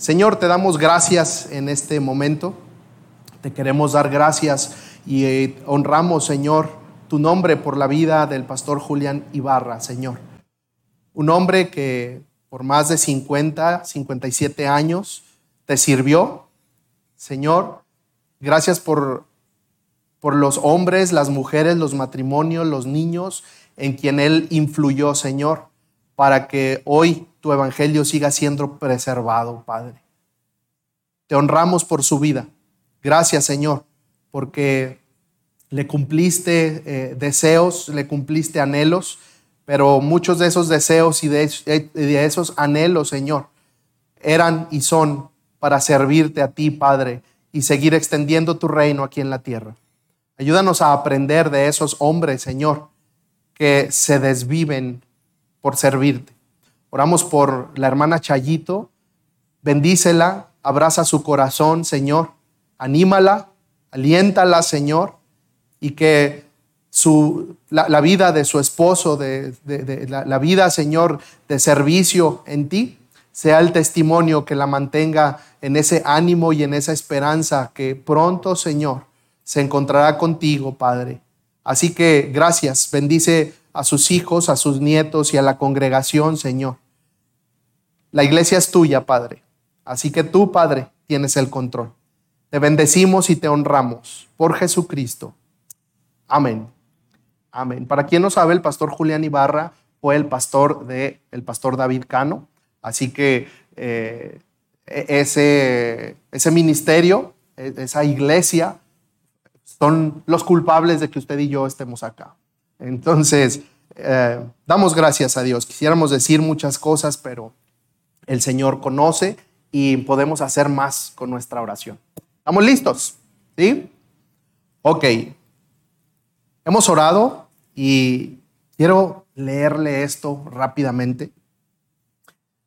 Señor, te damos gracias en este momento. Te queremos dar gracias y eh, honramos, Señor, tu nombre por la vida del pastor Julián Ibarra, Señor. Un hombre que por más de 50, 57 años te sirvió. Señor, gracias por, por los hombres, las mujeres, los matrimonios, los niños en quien Él influyó, Señor, para que hoy tu evangelio siga siendo preservado, Padre. Te honramos por su vida. Gracias, Señor, porque le cumpliste eh, deseos, le cumpliste anhelos pero muchos de esos deseos y de, esos anhelos, Señor, eran y son para servirte a ti, Padre, y seguir extendiendo tu reino aquí en la tierra. Ayúdanos a aprender de esos hombres, Señor, que se desviven por servirte. Oramos por la hermana Chayito, bendícela, abraza su corazón, Señor, anímala, aliéntala, Señor, y que su, la, vida de su esposo, de, la, la, vida, Señor, de servicio en ti, sea el testimonio que la mantenga en ese ánimo y en esa esperanza que pronto, Señor, se encontrará contigo, Padre. Así que gracias, bendice a sus hijos, a sus nietos y a la congregación, Señor. La iglesia es tuya, Padre. Así que tú, Padre, tienes el control. Te bendecimos y te honramos por Jesucristo. Amén. Amén. Para quien no sabe, el pastor Julián Ibarra fue el pastor de el pastor David Cano. Así que eh, ese, ese ministerio, e-, esa iglesia, son los culpables de que usted y yo estemos acá. Entonces, eh, damos gracias a Dios. Quisiéramos decir muchas cosas, pero el Señor conoce y podemos hacer más con nuestra oración. ¿Estamos listos? ¿Sí? Ok. Hemos orado y quiero leerle esto rápidamente.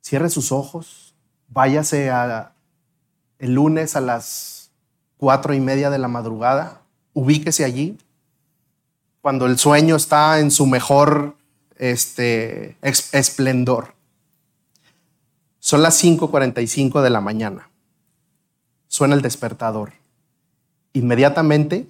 Cierre sus ojos, váyase a, el lunes a las cuatro y media de la madrugada, ubíquese allí, cuando el sueño está en su mejor este, esplendor. Son las 5.45 de la mañana. Suena el despertador. Inmediatamente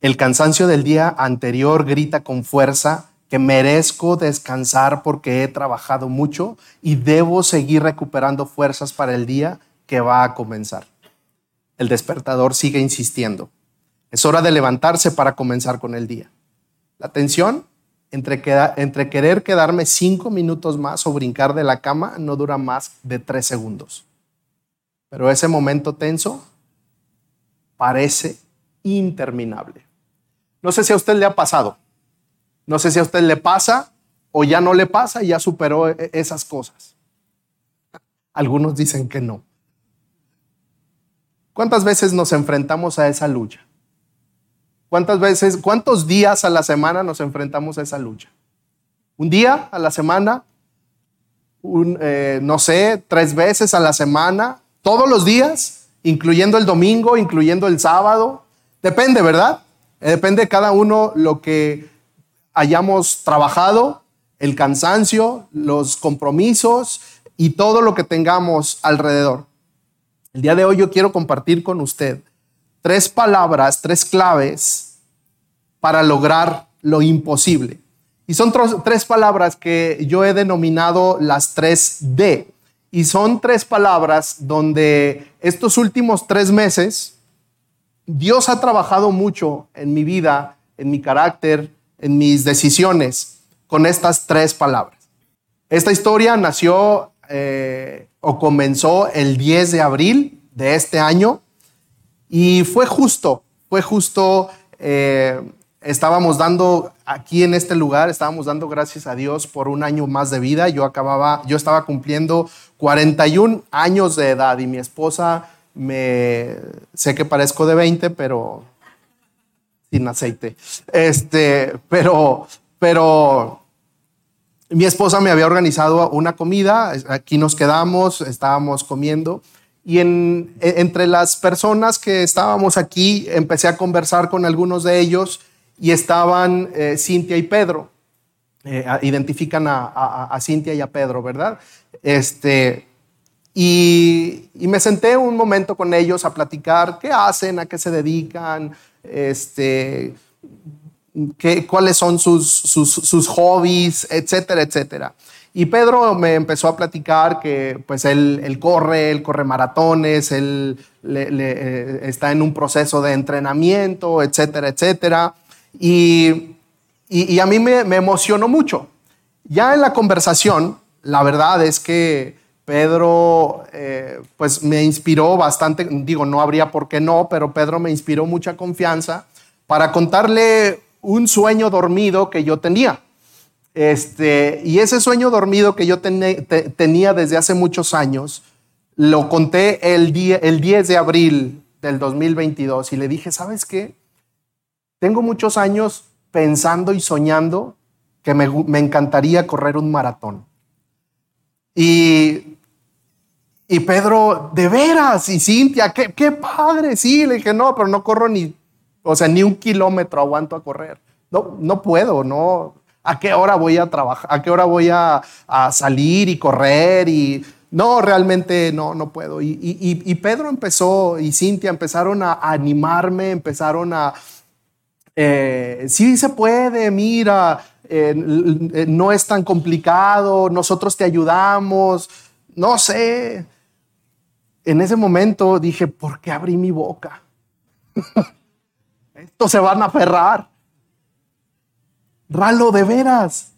el cansancio del día anterior grita con fuerza que merezco descansar porque he trabajado mucho y debo seguir recuperando fuerzas para el día que va a comenzar. El despertador sigue insistiendo. Es hora de levantarse para comenzar con el día. La tensión entre, querer quedarme cinco minutos más o brincar de la cama no dura más de tres segundos. Pero ese momento tenso parece interminable. No sé si a usted le ha pasado. No sé si a usted le pasa o ya no le pasa y ya superó e-, esas cosas. Algunos dicen que no. ¿Cuántas veces nos enfrentamos a esa lucha? ¿Cuántas veces, cuántos días a la semana nos enfrentamos a esa lucha? ¿Un día a la semana? Eh, no sé, tres veces a la semana, todos los días, incluyendo el domingo, incluyendo el sábado. Depende, ¿verdad? Eh, depende de cada uno lo que hayamos trabajado, el cansancio, los compromisos y todo lo que tengamos alrededor. El día de hoy yo quiero compartir con usted tres palabras, tres claves para lograr lo imposible. Y son tres palabras que yo he denominado las tres D. Y son tres palabras donde estos últimos tres meses Dios ha trabajado mucho en mi vida, en mi carácter, en mis decisiones con estas tres palabras. Esta historia nació eh, o comenzó el 10 de abril de este año y fue justo, fue justo, eh, estábamos dando aquí en este lugar, estábamos dando gracias a Dios por un año más de vida. Yo acababa, yo estaba cumpliendo 41 años de edad y mi esposa me sé que parezco de 20, pero sin aceite. Este, pero, pero mi esposa me había organizado una comida, aquí nos quedamos, estábamos comiendo. Y en, entre las personas que estábamos aquí, empecé a conversar con algunos de ellos y estaban eh, Cintia y Pedro. Eh, identifican a, Cintia y a Pedro, ¿verdad? Este, Y, me senté un momento con ellos a platicar qué hacen, a qué se dedican, este, qué, cuáles son sus, sus, hobbies, etcétera, etcétera. Y Pedro me empezó a platicar que pues él, corre, él corre maratones, él eh, está en un proceso de entrenamiento, etcétera, etcétera. Y, y, a mí me, emocionó mucho. Ya en la conversación, la verdad es que Pedro eh, pues me inspiró bastante, digo, no habría por qué no, pero Pedro me inspiró mucha confianza para contarle un sueño dormido que yo tenía. Este, y ese sueño dormido que yo tenía desde hace muchos años, lo conté el, día, el 10 de abril del 2022 y le dije, ¿sabes qué? Tengo muchos años pensando y soñando que me, me encantaría correr un maratón. Y y Pedro, de veras, y Cintia, qué, qué padre, sí, le dije, no, pero no corro ni, o sea, ni un kilómetro aguanto a correr. No, no puedo, no. ¿A qué hora voy a trabajar? ¿A qué hora voy a, salir y correr? Y no, realmente no, no puedo. Y, y, Pedro empezó y Cintia empezaron a animarme, empezaron a, eh, sí se puede, mira, eh, no es tan complicado, nosotros te ayudamos, no sé en ese momento dije, ¿por qué abrí mi boca? Estos se van a aferrar. Ralo, de veras.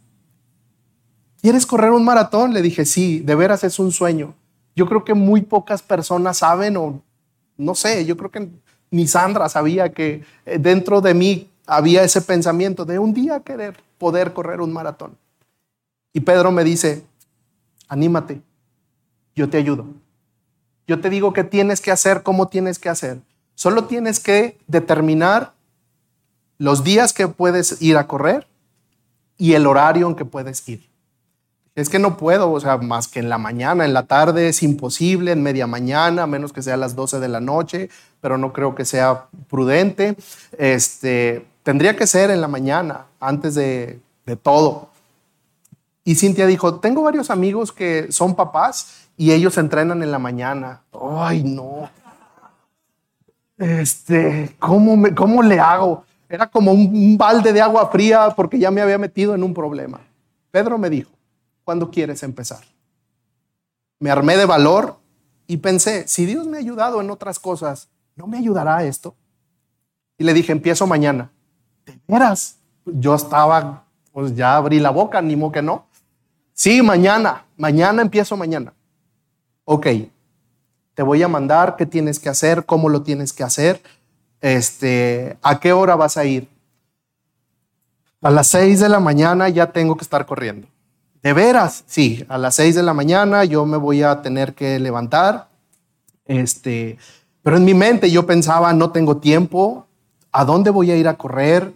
¿Quieres correr un maratón? Le dije, sí, de veras es un sueño. Yo creo que muy pocas personas saben o no sé, yo creo que ni Sandra sabía que eh, dentro de mí había ese pensamiento de un día querer poder correr un maratón. Y Pedro me dice, anímate, yo te ayudo. Yo te digo qué tienes que hacer, cómo tienes que hacer. Solo tienes que determinar los días que puedes ir a correr y el horario en que puedes ir. Es que no puedo, o sea, más que en la mañana, en la tarde es imposible, en media mañana, a menos que sea a las 12 de la noche, pero no creo que sea prudente. Este, tendría que ser en la mañana, antes de, de todo. Y Cintia dijo, tengo varios amigos que son papás y ellos entrenan en la mañana. Ay, no. Este, ¿cómo, me, ¿cómo le hago? Era como un, balde de agua fría porque ya me había metido en un problema. Pedro me dijo, ¿cuándo quieres empezar? Me armé de valor y pensé, si Dios me ha ayudado en otras cosas, ¿no me ayudará esto? Y le dije, empiezo mañana. ¿De veras? Yo estaba, pues ya abrí la boca, ni modo que no. Sí, mañana, mañana empiezo mañana ok, te voy a mandar qué tienes que hacer, cómo lo tienes que hacer, este, a qué hora vas a ir. A las 6 de la mañana ya tengo que estar corriendo. ¿De veras? Sí, a las 6 de la mañana yo me voy a tener que levantar. Este, pero en mi mente yo pensaba, no tengo tiempo, ¿a dónde voy a ir a correr?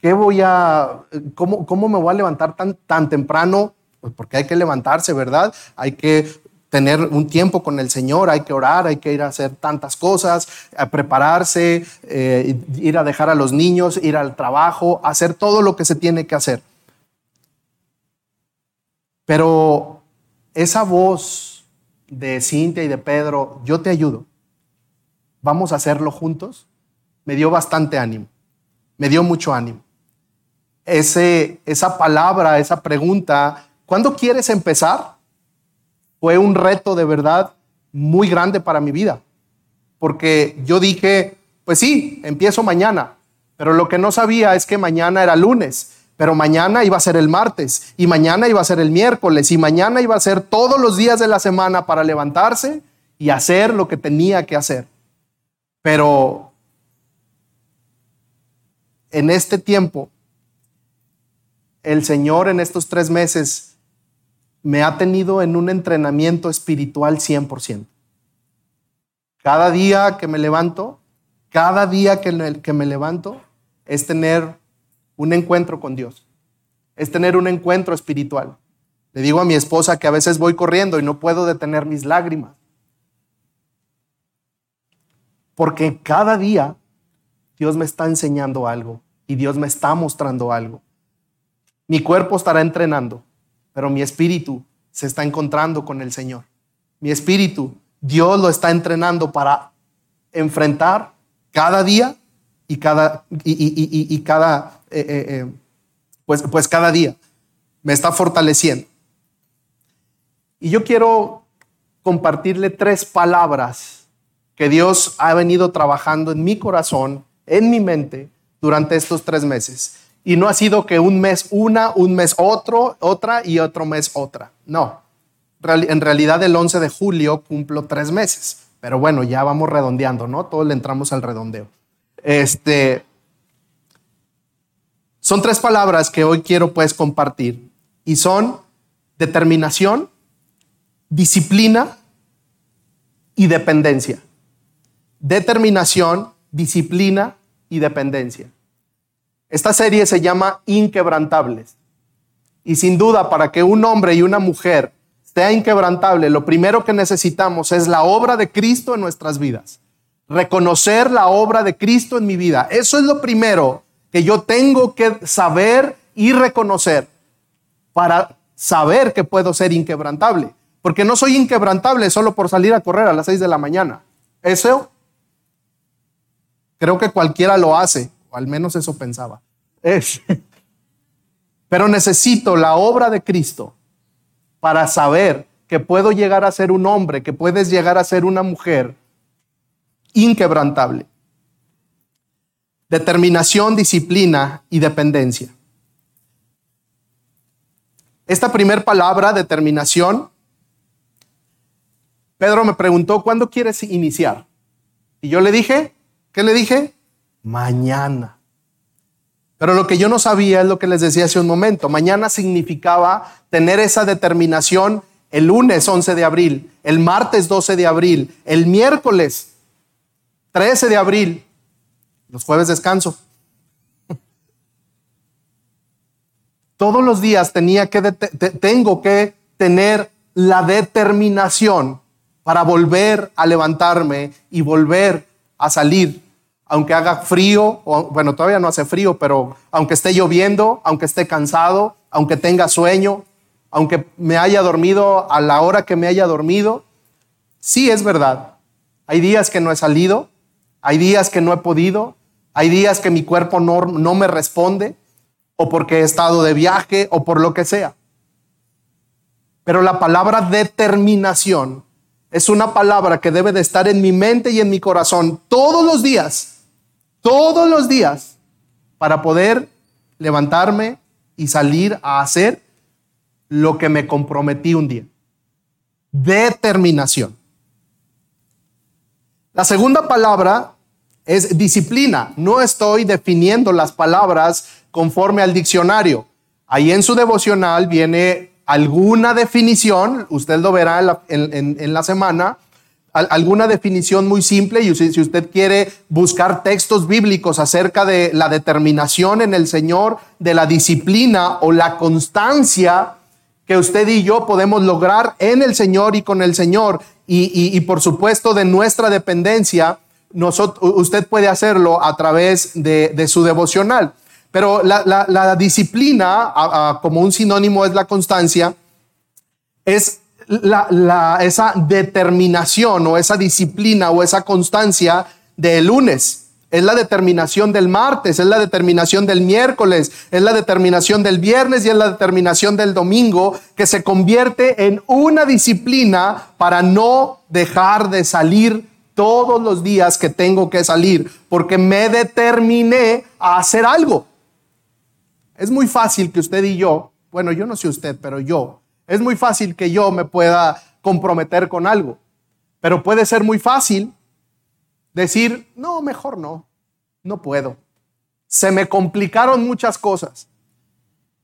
¿Qué voy a, cómo, cómo me voy a levantar tan, tan temprano? Pues porque hay que levantarse, ¿verdad? Hay que tener un tiempo con el Señor, hay que orar, hay que ir a hacer tantas cosas, a prepararse, eh, ir a dejar a los niños, ir al trabajo, hacer todo lo que se tiene que hacer. Pero esa voz de Cintia y de Pedro, yo te ayudo, vamos a hacerlo juntos, me dio bastante ánimo, me dio mucho ánimo. Ese, esa palabra, esa pregunta, ¿cuándo quieres empezar? Fue un reto de verdad muy grande para mi vida, porque yo dije, pues sí, empiezo mañana, pero lo que no sabía es que mañana era lunes, pero mañana iba a ser el martes, y mañana iba a ser el miércoles, y mañana iba a ser todos los días de la semana para levantarse y hacer lo que tenía que hacer. Pero en este tiempo, el Señor en estos tres meses me ha tenido en un entrenamiento espiritual 100%. Cada día que me levanto, cada día que, que me levanto es tener un encuentro con Dios, es tener un encuentro espiritual. Le digo a mi esposa que a veces voy corriendo y no puedo detener mis lágrimas. Porque cada día Dios me está enseñando algo y Dios me está mostrando algo. Mi cuerpo estará entrenando, pero mi espíritu se está encontrando con el Señor. mi espíritu, Dios lo está entrenando para enfrentar cada día y cada, y, cada eh, eh, eh, pues, pues cada día. Me está fortaleciendo. Y yo quiero compartirle tres palabras que Dios ha venido trabajando en mi corazón, en mi mente, durante estos tres meses. Y no ha sido que un mes una, un mes otro, otra y otro mes otra. No. En realidad el 11 de julio cumplo tres meses. Pero bueno, ya vamos redondeando, ¿no? Todos le entramos al redondeo. Este, son tres palabras que hoy quiero pues compartir y son determinación, disciplina y dependencia. Determinación, disciplina y dependencia. Esta serie se llama Inquebrantables. Y sin duda, para que un hombre y una mujer sea inquebrantable, lo primero que necesitamos es la obra de Cristo en nuestras vidas. Reconocer la obra de Cristo en mi vida. Eso es lo primero que yo tengo que saber y reconocer para saber que puedo ser inquebrantable. Porque no soy inquebrantable solo por salir a correr a las 6 de la mañana. Eso creo que cualquiera lo hace, o al menos eso pensaba. Pero necesito la obra de Cristo para saber que puedo llegar a ser un hombre, que puedes llegar a ser una mujer inquebrantable. Determinación, disciplina y dependencia. Esta primer palabra, determinación, Pedro me preguntó, ¿cuándo quieres iniciar? Y yo le dije, ¿qué le dije? Mañana. Pero lo que yo no sabía es lo que les decía hace un momento. Mañana significaba tener esa determinación el lunes 11 de abril, el martes 12 de abril, el miércoles 13 de abril, los jueves descanso. Todos los días tenía que tengo que tener la determinación para volver a levantarme y volver a salir, aunque haga frío, o, bueno, todavía no hace frío, pero aunque esté lloviendo, aunque esté cansado, aunque tenga sueño, aunque me haya dormido a la hora que me haya dormido, sí es verdad. Hay días que no he salido, hay días que no he podido, hay días que mi cuerpo no, no me responde, o porque he estado de viaje, o por lo que sea. Pero la palabra determinación es una palabra que debe de estar en mi mente y en mi corazón todos los días, todos los días, para poder levantarme y salir a hacer lo que me comprometí un día. Determinación. La segunda palabra es disciplina. No estoy definiendo las palabras conforme al diccionario. Ahí en su devocional viene alguna definición, usted lo verá en la, semana, alguna definición muy simple y si, usted quiere buscar textos bíblicos acerca de la determinación en el Señor, de la disciplina o la constancia que usted y yo podemos lograr en el Señor y con el Señor y, por supuesto de nuestra dependencia, usted puede hacerlo a través de, su devocional. Pero la, disciplina, como un sinónimo es la constancia, es esa determinación o esa disciplina o esa constancia del lunes. Es la determinación del martes, es la determinación del miércoles, es la determinación del viernes y es la determinación del domingo que se convierte en una disciplina para no dejar de salir todos los días que tengo que salir, porque me determiné a hacer algo. Es muy fácil que usted y yo, bueno, yo no sé usted, pero yo, es muy fácil que yo me pueda comprometer con algo, pero puede ser muy fácil decir, no, mejor no, no puedo. Se me complicaron muchas cosas.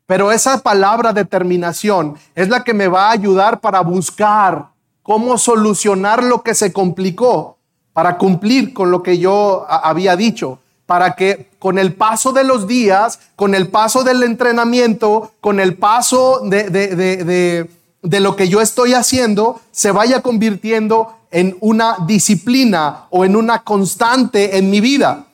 Pero esa palabra determinación es la que me va a ayudar para buscar cómo solucionar lo que se complicó para cumplir con lo que yo había dicho, para que con el paso de los días, con el paso del entrenamiento, con el paso de, lo que yo estoy haciendo, se vaya convirtiendo en una disciplina o en una constante en mi vida.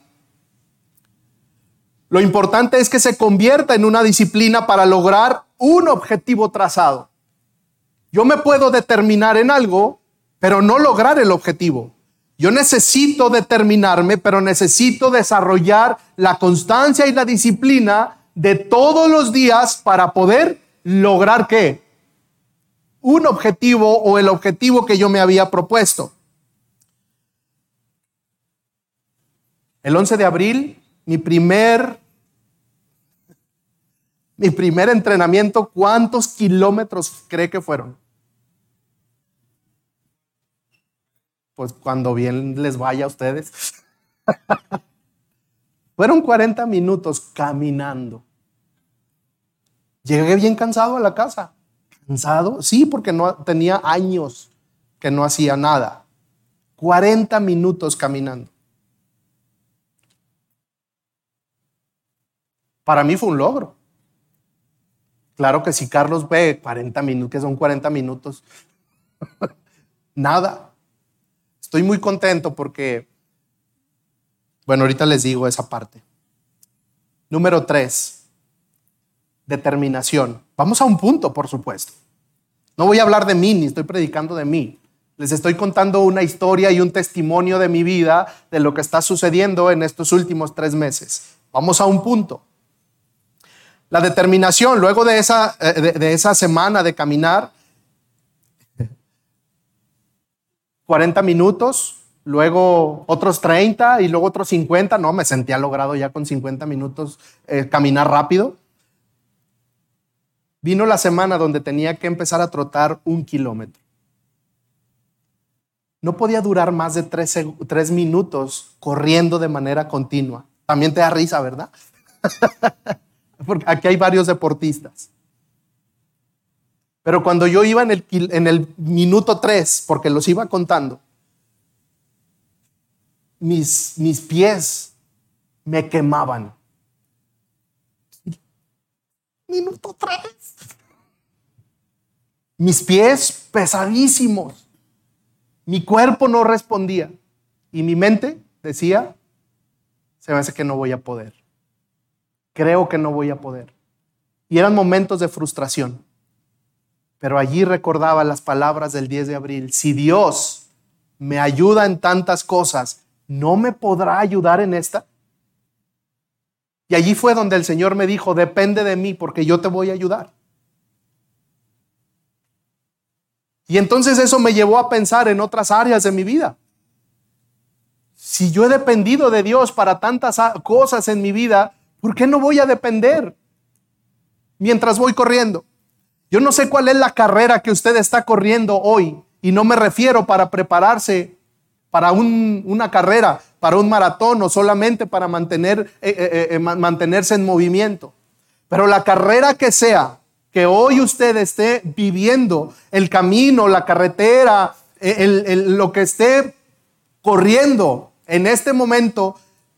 Lo importante es que se convierta en una disciplina para lograr un objetivo trazado. Yo me puedo determinar en algo pero no lograr el objetivo. Yo necesito determinarme, pero necesito desarrollar la constancia y la disciplina de todos los días para poder lograr qué? Un objetivo o el objetivo que yo me había propuesto. El 11 de abril, mi primer mi primer entrenamiento, ¿cuántos kilómetros cree que fueron? Pues cuando bien les vaya a ustedes. fueron 40 minutos caminando. Llegué bien cansado a la casa. ¿Cansado? Sí, porque no tenía años que no hacía nada. 40 minutos caminando. Para mí fue un logro. Claro que si Carlos ve 40 minutos, que son 40 minutos, nada. Estoy muy contento porque, bueno, ahorita les digo esa parte. Número tres, determinación. Vamos a un punto, por supuesto. No voy a hablar de mí, ni estoy predicando de mí. Les estoy contando una historia y un testimonio de mi vida, de lo que está sucediendo en estos últimos tres meses. Vamos a un punto. La determinación, luego de esa, eh, de, esa semana de caminar, 40 minutos, luego otros 30 y luego otros 50. No, me sentía logrado ya con 50 minutos eh, caminar rápido. Vino la semana donde tenía que empezar a trotar un kilómetro. No podía durar más de tres, tres minutos corriendo de manera continua. También te da risa, ¿verdad? porque aquí hay varios deportistas. Pero cuando yo iba en el, minuto 3, porque los iba contando, mis, mis pies me quemaban. Minuto 3. Mis pies pesadísimos. Mi cuerpo no respondía. Y mi mente decía, se me hace que no voy a poder creo que no voy a poder. Y eran momentos de frustración. Pero allí recordaba las palabras del 10 de abril. Si Dios me ayuda en tantas cosas, ¿no me podrá ayudar en esta? Y allí fue donde el Señor me dijo, depende de mí porque yo te voy a ayudar. Y entonces eso me llevó a pensar en otras áreas de mi vida. Si yo he dependido de Dios para tantas cosas en mi vida, ¿Por qué no voy a depender mientras voy corriendo? Yo no sé cuál es la carrera que usted está corriendo hoy y no me refiero para prepararse para una carrera, para un maratón o solamente para eh, eh, eh, mantenerse en movimiento. Pero la carrera que sea, que hoy usted esté viviendo, el camino, la carretera, lo que esté corriendo en este momento,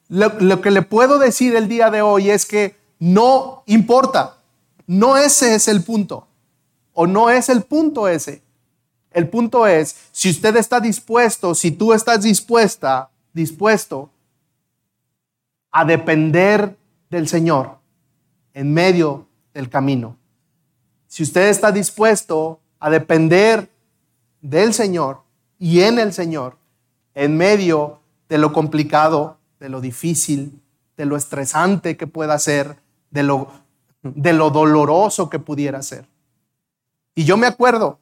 lo, que le puedo decir el día de hoy es que no importa, no ese es el punto, o no es el punto ese. El punto es, si usted está dispuesto, si tú estás dispuesta, dispuesto a depender del Señor en medio del camino. Si usted está dispuesto a depender del Señor y en el Señor en medio de lo complicado de lo difícil, de lo estresante que pueda ser, de lo, de lo doloroso que pudiera ser. Y yo me acuerdo,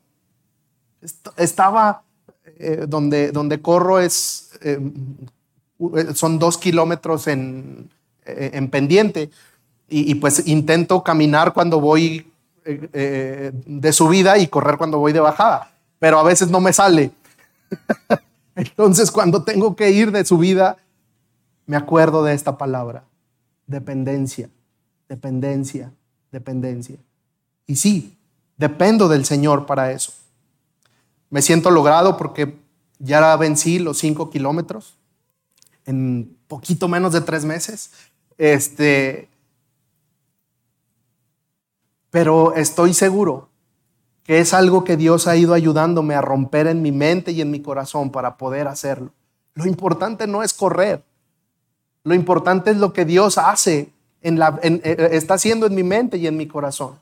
estaba eh, donde, donde corro es, eh, son dos kilómetros en, eh, en pendiente y, y, pues intento caminar cuando voy de subida y correr cuando voy de bajada, pero a veces no me sale. Entonces cuando tengo que ir de subida, me acuerdo de esta palabra, dependencia, dependencia, dependencia. Y sí, dependo del Señor para eso. Me siento logrado porque ya vencí los cinco kilómetros en poquito menos de tres meses. Este, pero estoy seguro que es algo que Dios ha ido ayudándome a romper en mi mente y en mi corazón para poder hacerlo. Lo importante no es correr, lo importante es lo que Dios hace, en la, eh, está haciendo en mi mente y en mi corazón.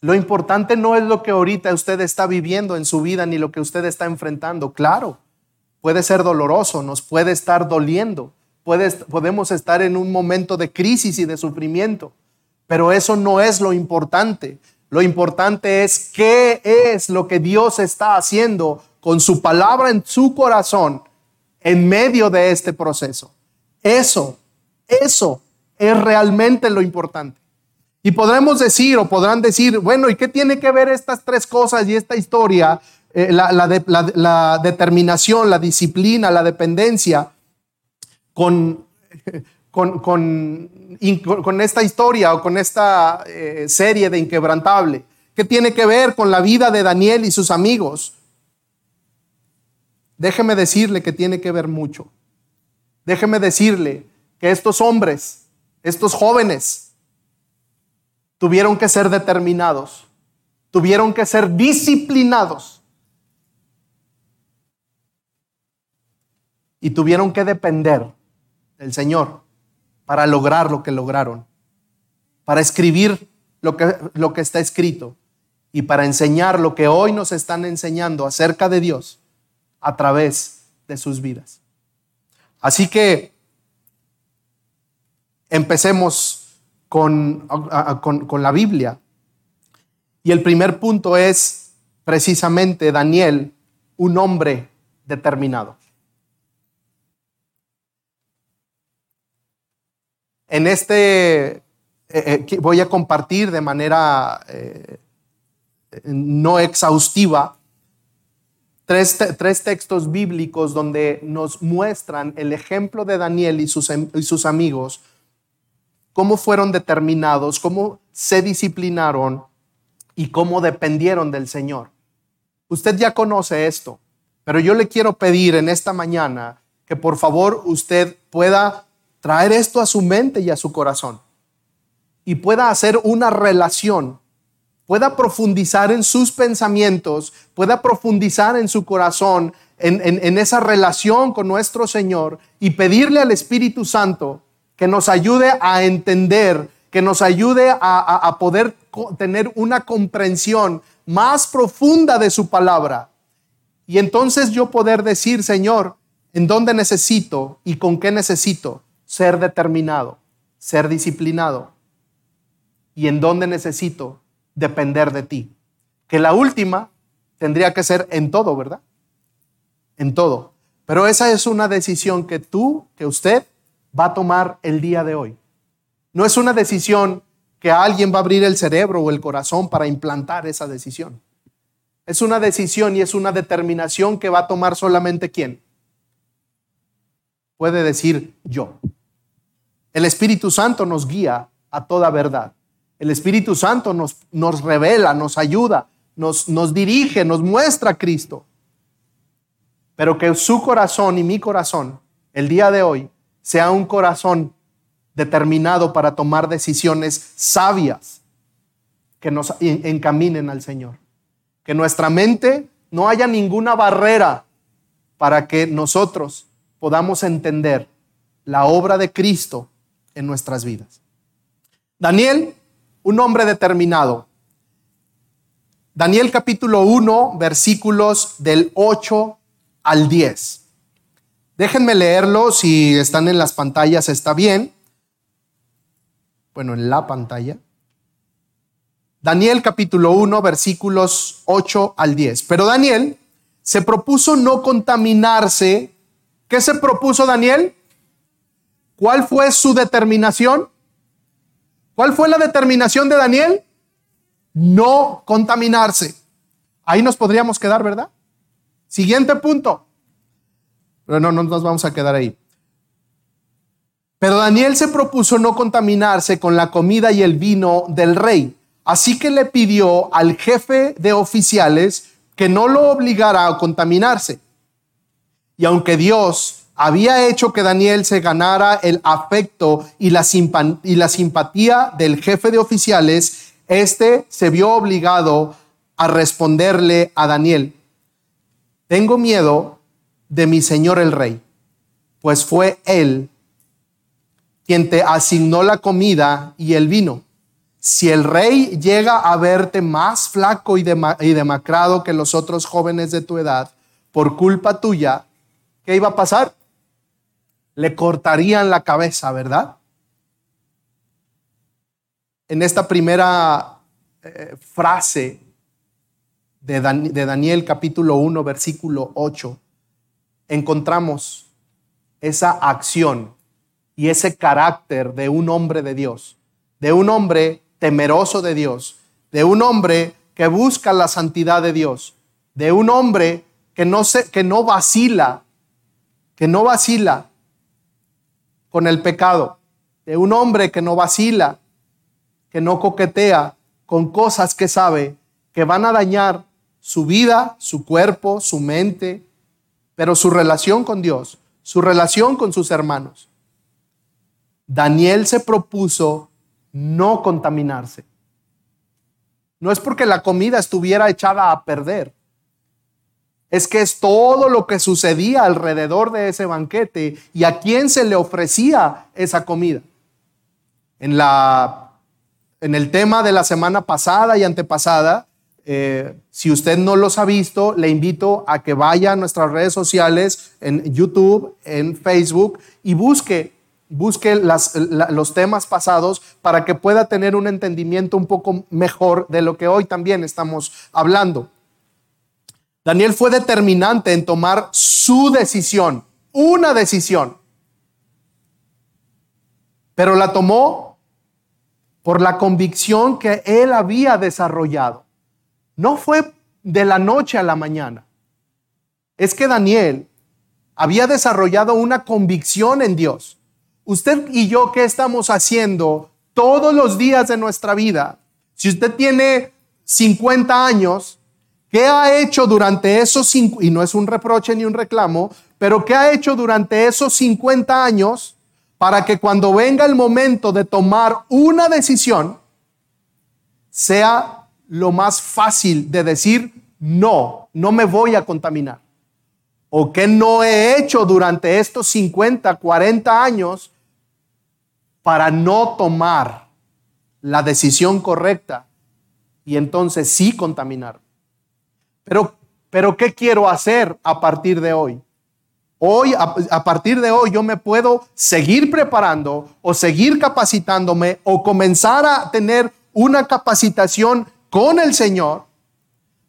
Lo importante no es lo que ahorita usted está viviendo en su vida ni lo que usted está enfrentando. Claro, puede ser doloroso, nos puede estar doliendo, podemos estar en un momento de crisis y de sufrimiento, pero eso no es lo importante. Lo importante es qué es lo que Dios está haciendo con su palabra en su corazón en medio de este proceso. Eso, eso es realmente lo importante. Y podremos decir o podrán decir, bueno, ¿y qué tiene que ver estas tres cosas y esta historia? Eh, la, determinación, la disciplina, la dependencia con, con, con, esta historia o con esta eh, serie de Inquebrantable. ¿Qué tiene que ver con la vida de Daniel y sus amigos? Déjeme decirle que tiene que ver mucho. Déjeme decirle que estos hombres, estos jóvenes, tuvieron que ser determinados, tuvieron que ser disciplinados y tuvieron que depender del Señor para lograr lo que lograron, para escribir lo que, lo que está escrito y para enseñar lo que hoy nos están enseñando acerca de Dios a través de sus vidas. Así que empecemos con, con, la Biblia. Y el primer punto es precisamente Daniel, un hombre determinado. En este eh, eh, voy a compartir de manera eh, no exhaustiva tres, textos bíblicos donde nos muestran el ejemplo de Daniel y sus, y sus amigos, cómo fueron determinados, cómo se disciplinaron y cómo dependieron del Señor. Usted ya conoce esto, pero yo le quiero pedir en esta mañana que por favor usted pueda traer esto a su mente y a su corazón y pueda hacer una relación pueda profundizar en sus pensamientos, pueda profundizar en su corazón, en, esa relación con nuestro Señor y pedirle al Espíritu Santo que nos ayude a entender, que nos ayude a, a poder tener una comprensión más profunda de su palabra. Y entonces yo poder decir, Señor, en dónde necesito y con qué necesito ser determinado, ser disciplinado. Y en dónde necesito depender de ti. Que la última tendría que ser en todo, ¿verdad? En todo. Pero esa es una decisión que tú, que usted va a tomar el día de hoy. No es una decisión que alguien va a abrir el cerebro o el corazón para implantar esa decisión. Es una decisión y es una determinación que va a tomar solamente quién. Puede decir yo. El Espíritu Santo nos guía a toda verdad. El Espíritu Santo nos, nos revela, nos ayuda, nos, nos dirige, nos muestra a Cristo. Pero que su corazón y mi corazón el día de hoy sea un corazón determinado para tomar decisiones sabias que nos encaminen al Señor. Que nuestra mente no haya ninguna barrera para que nosotros podamos entender la obra de Cristo en nuestras vidas. Daniel un hombre determinado. Daniel capítulo 1, versículos del 8 al 10. Déjenme leerlo, si están en las pantallas está bien. Bueno, en la pantalla. Daniel capítulo 1, versículos 8 al 10. Pero Daniel se propuso no contaminarse. ¿Qué se propuso Daniel? ¿Cuál fue su determinación? ¿Cuál fue la determinación de Daniel? No contaminarse. Ahí nos podríamos quedar, ¿verdad? Siguiente punto. Pero no, no nos vamos a quedar ahí. Pero Daniel se propuso no contaminarse con la comida y el vino del rey. Así que le pidió al jefe de oficiales que no lo obligara a contaminarse. Y aunque Dios había hecho que Daniel se ganara el afecto y la, y la simpatía del jefe de oficiales, este se vio obligado a responderle a Daniel, tengo miedo de mi señor el rey, pues fue él quien te asignó la comida y el vino. si el rey llega a verte más flaco y, demacrado que los otros jóvenes de tu edad, por culpa tuya, ¿qué iba a pasar? Le cortarían la cabeza, ¿verdad? En esta primera eh, frase de, de Daniel capítulo 1, versículo 8, encontramos esa acción y ese carácter de un hombre de Dios, de un hombre temeroso de Dios, de un hombre que busca la santidad de Dios, de un hombre que no, se, que no vacila, que no vacila con el pecado, de un hombre que no vacila, que no coquetea con cosas que sabe que van a dañar su vida, su cuerpo, su mente, pero su relación con Dios, su relación con sus hermanos. Daniel se propuso no contaminarse. No es porque la comida estuviera echada a perder. Es que es todo lo que sucedía alrededor de ese banquete y a quién se le ofrecía esa comida. En, la, en el tema de la semana pasada y antepasada, eh, si usted no los ha visto, le invito a que vaya a nuestras redes sociales, en YouTube, en Facebook, y busque busque los temas pasados para que pueda tener un entendimiento un poco mejor de lo que hoy también estamos hablando. Daniel fue determinante en tomar su decisión, una decisión, pero la tomó por la convicción que él había desarrollado. No fue de la noche a la mañana. Es que Daniel había desarrollado una convicción en Dios usted y yo, ¿qué estamos haciendo todos los días de nuestra vida? Si usted tiene 50 años, ¿qué ha hecho durante esos cinco, y no es un reproche ni un reclamo, pero qué ha hecho durante esos 50 años para que cuando venga el momento de tomar una decisión, sea lo más fácil de decir, no, no me voy a contaminar? ¿O qué no he hecho durante estos 50, 40 años para no tomar la decisión correcta y entonces sí contaminar. Pero, pero ¿qué quiero hacer a partir de hoy? Hoy, a, a, partir de hoy, yo me puedo seguir preparando o seguir capacitándome o comenzar a tener una capacitación con el Señor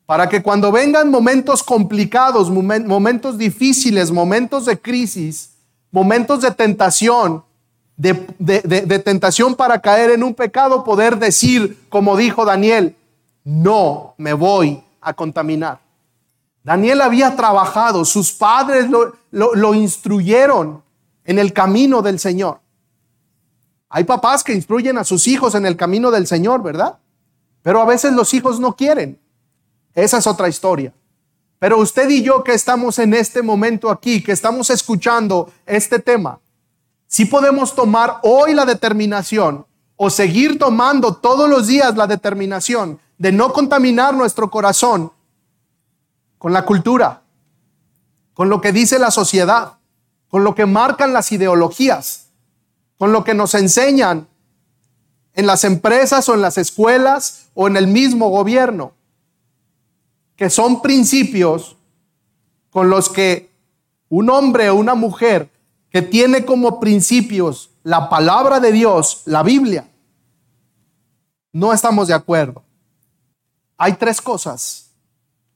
para que cuando vengan momentos complicados, momentos difíciles, momentos de crisis, momentos de tentación, de, tentación para caer en un pecado, poder decir, como dijo Daniel, no me voy a contaminar. Daniel había trabajado, sus padres lo, instruyeron en el camino del Señor. Hay papás que instruyen a sus hijos en el camino del Señor, ¿verdad? Pero a veces los hijos no quieren. Esa es otra historia. Pero usted y yo que estamos en este momento aquí, que estamos escuchando este tema, si podemos tomar hoy la determinación o seguir tomando todos los días la determinación de no contaminar nuestro corazón con la cultura, con lo que dice la sociedad, con lo que marcan las ideologías, con lo que nos enseñan en las empresas o en las escuelas o en el mismo gobierno, que son principios con los que un hombre o una mujer que tiene como principios la palabra de Dios, la Biblia, no estamos de acuerdo. Hay tres cosas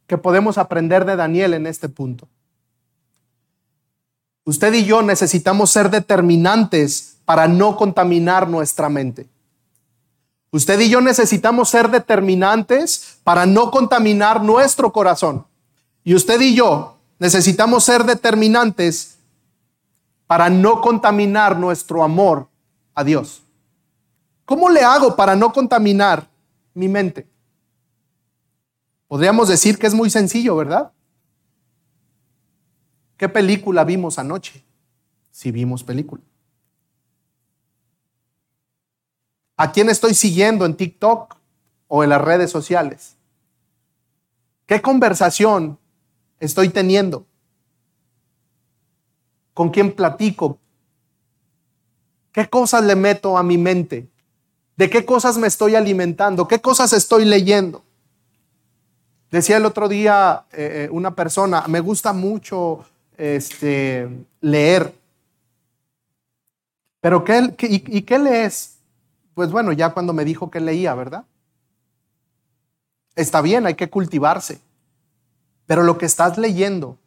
que podemos aprender de Daniel en este punto. Usted y yo necesitamos ser determinantes para no contaminar nuestra mente. Usted y yo necesitamos ser determinantes para no contaminar nuestro corazón. Y usted y yo necesitamos ser determinantes para no contaminar nuestro amor a Dios? ¿Cómo le hago para no contaminar mi mente? Podríamos decir que es muy sencillo, ¿verdad? ¿Qué película vimos anoche? Si vimos película. ¿A quién estoy siguiendo en TikTok o en las redes sociales? ¿Qué conversación estoy teniendo? con quién platico, qué cosas le meto a mi mente, ¿De qué cosas me estoy alimentando? ¿Qué cosas estoy leyendo? Decía el otro día eh, eh, una persona, me gusta mucho este, leer. ¿Pero qué, y, qué lees? Pues bueno, ya cuando me dijo que leía, ¿verdad? Está bien, hay que cultivarse. Pero lo que estás leyendo,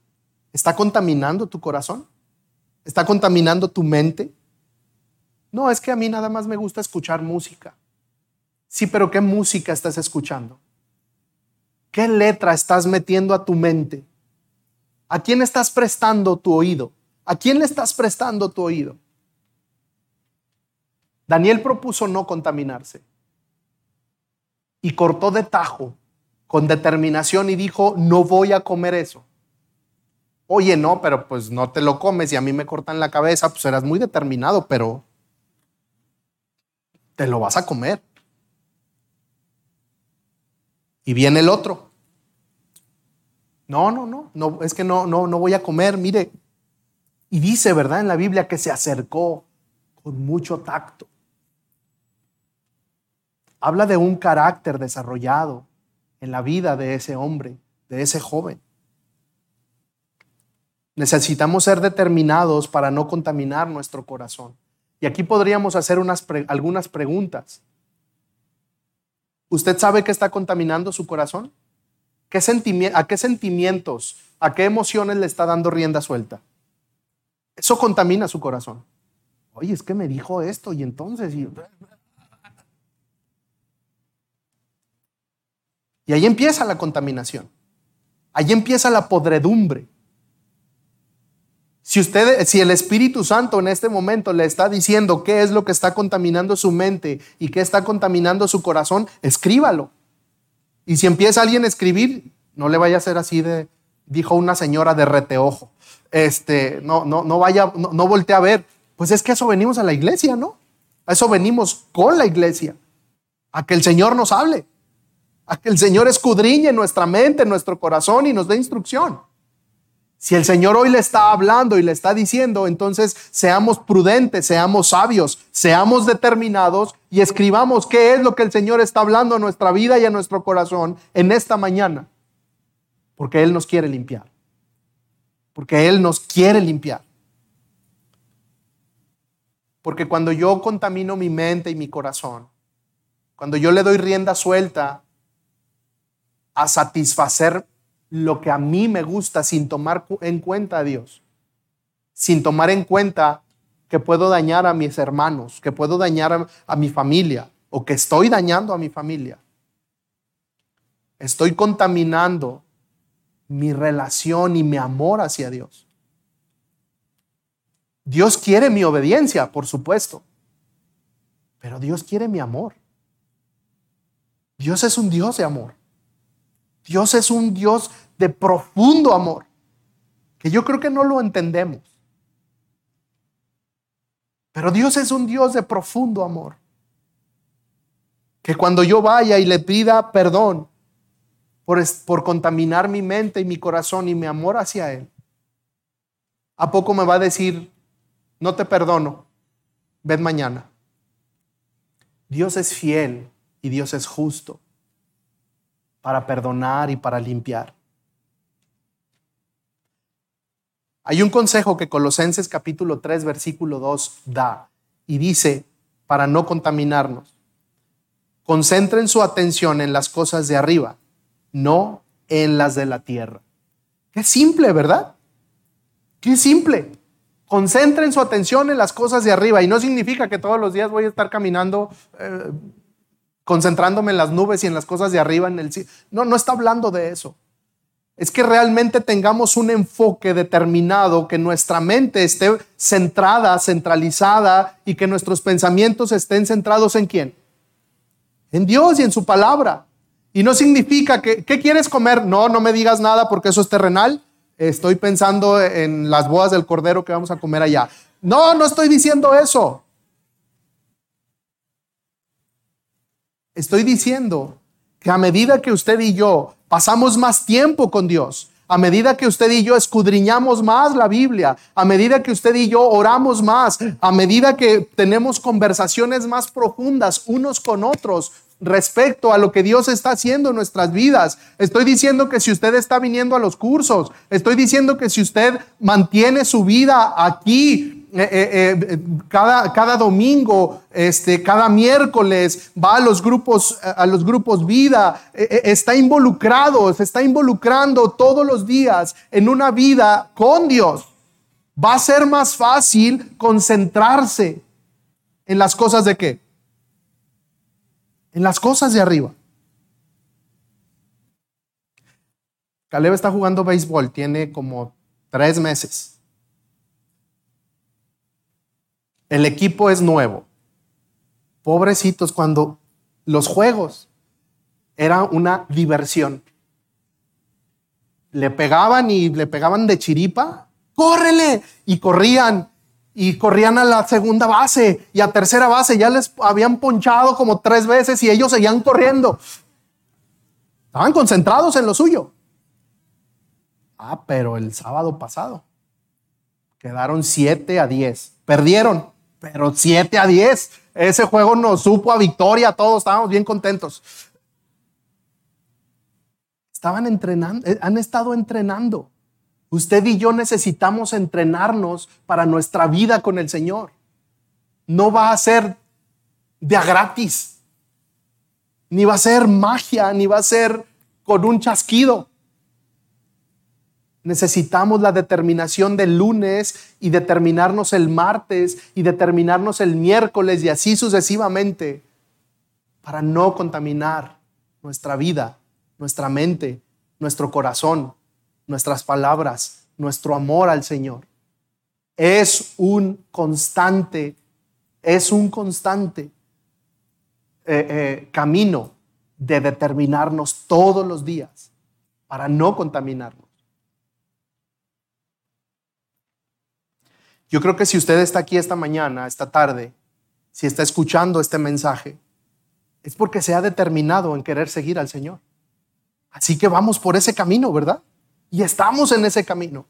¿está contaminando tu corazón? ¿Está contaminando tu mente? No, es que a mí nada más me gusta escuchar música. Sí, pero ¿qué música estás escuchando? ¿Qué letra estás metiendo a tu mente? ¿A quién estás prestando tu oído? ¿A quién le estás prestando tu oído? Daniel propuso no contaminarse y cortó de tajo con determinación y dijo, no voy a comer eso. Oye, no, pero pues no te lo comes y a mí me cortan la cabeza, pues eras muy determinado, pero te lo vas a comer. Y viene el otro. No, no, no, no, es que no, no, no voy a comer, mire. Y dice, ¿verdad? En la Biblia que se acercó con mucho tacto. Habla de un carácter desarrollado en la vida de ese hombre, de ese joven. Necesitamos ser determinados para no contaminar nuestro corazón. Y aquí podríamos hacer unas algunas preguntas. ¿Usted sabe que está contaminando su corazón? ¿Qué ¿A qué sentimientos, a qué emociones le está dando rienda suelta? Eso contamina su corazón. Oye, es que me dijo esto y entonces... ahí empieza la contaminación. Ahí empieza la podredumbre. Si usted, si el Espíritu Santo en este momento le está diciendo qué es lo que está contaminando su mente y qué está contaminando su corazón, escríbalo. Y si empieza alguien a escribir, no le vaya a ser así de, dijo una señora de reteojo. Este, no, no, no vaya, no, no voltee a ver. Pues es que eso venimos a la iglesia, ¿no? A eso venimos con la iglesia. A que el Señor nos hable. A que el Señor escudriñe nuestra mente, nuestro corazón y nos dé instrucción. Si el Señor hoy le está hablando y le está diciendo, entonces seamos prudentes, seamos sabios, seamos determinados y escribamos qué es lo que el Señor está hablando a nuestra vida y a nuestro corazón en esta mañana. Porque Él nos quiere limpiar. Porque Él nos quiere limpiar. Porque cuando yo contamino mi mente y mi corazón, cuando yo le doy rienda suelta a satisfacer lo que a mí me gusta sin tomar en cuenta a Dios, sin tomar en cuenta que puedo dañar a mis hermanos, que puedo dañar a, mi familia o que estoy dañando a mi familia. Estoy contaminando mi relación y mi amor hacia Dios. Dios quiere mi obediencia, por supuesto, pero Dios quiere mi amor. Dios es un Dios de amor. Dios es un Dios de profundo amor, que yo creo que no lo entendemos. Pero Dios es un Dios de profundo amor. Que cuando yo vaya y le pida perdón por, por contaminar mi mente y mi corazón y mi amor hacia Él, ¿a poco me va a decir, no te perdono, ven mañana? Dios es fiel y Dios es justo para perdonar y para limpiar. Hay un consejo que Colosenses capítulo 3 versículo 2 da y dice, para no contaminarnos, concentren su atención en las cosas de arriba, no en las de la tierra. Qué simple, ¿verdad? Qué simple. Concentren su atención en las cosas de arriba y no significa que todos los días voy a estar caminando eh, concentrándome en las nubes y en las cosas de arriba en el cielo. No, no está hablando de eso. Es que realmente tengamos un enfoque determinado, que nuestra mente esté centrada, centralizada y que nuestros pensamientos estén centrados en quién? En Dios y en su palabra. Y no significa que, ¿qué quieres comer? No, no me digas nada porque eso es terrenal. Estoy pensando en las bodas del cordero que vamos a comer allá. No, no estoy diciendo eso. Estoy diciendo que a medida que usted y yo pasamos más tiempo con Dios, a medida que usted y yo escudriñamos más la Biblia, a medida que usted y yo oramos más, a medida que tenemos conversaciones más profundas unos con otros respecto a lo que Dios está haciendo en nuestras vidas. Estoy diciendo que si usted está viniendo a los cursos, estoy diciendo que si usted mantiene su vida aquí eh, eh, eh, cada, cada domingo, este, cada miércoles, va a los grupos, a los grupos vida, está involucrado, se está involucrando todos los días en una vida con Dios. Va a ser más fácil concentrarse en las cosas de qué? En las cosas de arriba. Caleb está jugando béisbol, tiene como tres meses. El equipo es nuevo. Pobrecitos, cuando los juegos era una diversión. Le pegaban y le pegaban de chiripa, córrele, y corrían, y corrían a la segunda base y a tercera base, ya les habían ponchado como tres veces y ellos seguían corriendo. Estaban concentrados en lo suyo. Ah, pero el sábado pasado quedaron 7 a 10. Perdieron pero 7 a 10. Ese juego nos supo a victoria, todos estábamos bien contentos. Estaban entrenando, eh, han estado entrenando. Usted y yo necesitamos entrenarnos para nuestra vida con el Señor. No va a ser de a gratis, ni va a ser magia, ni va a ser con un chasquido. Necesitamos la determinación del lunes y determinarnos el martes y determinarnos el miércoles y así sucesivamente para no contaminar nuestra vida, nuestra mente, nuestro corazón, nuestras palabras, nuestro amor al Señor. Es un constante, es un constante eh, eh, camino de determinarnos todos los días para no contaminarnos. Yo creo que si usted está aquí esta mañana, esta tarde, si está escuchando este mensaje, es porque se ha determinado en querer seguir al Señor. Así que vamos por ese camino, ¿verdad? Y estamos en ese camino.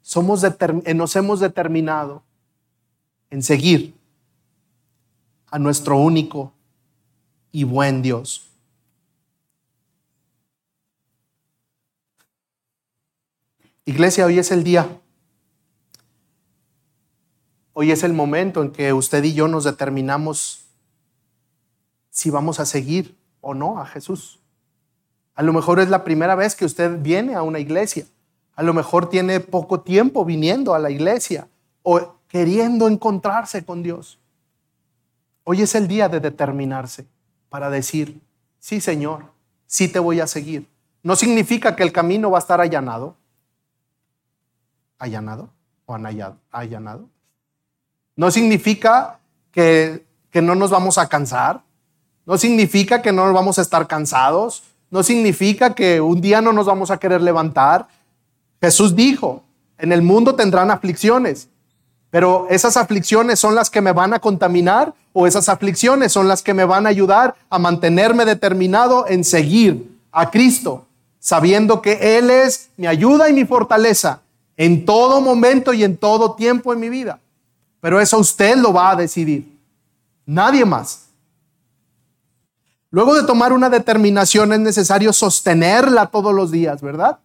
Somos eh, nos hemos determinado en seguir a nuestro único y buen Dios. Iglesia, hoy es el día Hoy es el momento en que usted y yo nos determinamos si vamos a seguir o no a Jesús. A lo mejor es la primera vez que usted viene a una iglesia. A lo mejor tiene poco tiempo viniendo a la iglesia o queriendo encontrarse con Dios. Hoy es el día de determinarse para decir, sí Señor, sí te voy a seguir. No significa que el camino va a estar allanado. ¿Allanado o allanado? No significa que, no nos vamos a cansar. No significa que no vamos a estar cansados. No significa que un día no nos vamos a querer levantar. Jesús dijo, en el mundo tendrán aflicciones, pero esas aflicciones son las que me van a contaminar o esas aflicciones son las que me van a ayudar a mantenerme determinado en seguir a Cristo, sabiendo que Él es mi ayuda y mi fortaleza en todo momento y en todo tiempo en mi vida. Pero eso usted lo va a decidir. Nadie más. Luego de tomar una determinación es necesario sostenerla todos los días, ¿verdad?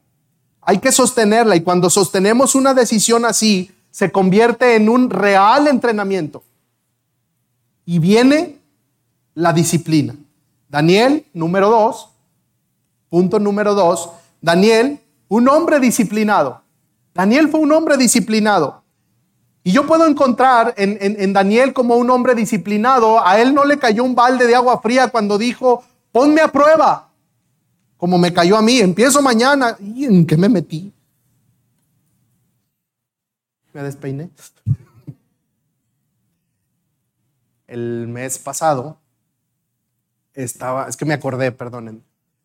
Hay que sostenerla y cuando sostenemos una decisión así, se convierte en un real entrenamiento. Y viene la disciplina. Daniel, número dos, punto número dos, Daniel, un hombre disciplinado. Daniel fue un hombre disciplinado. Y yo puedo encontrar en, Daniel como un hombre disciplinado. A él no le cayó un balde de agua fría cuando dijo, ponme a prueba, como me cayó a mí. Empiezo mañana. ¿Y en qué me metí? Me despeiné. El mes pasado estaba, es que me acordé, perdonen.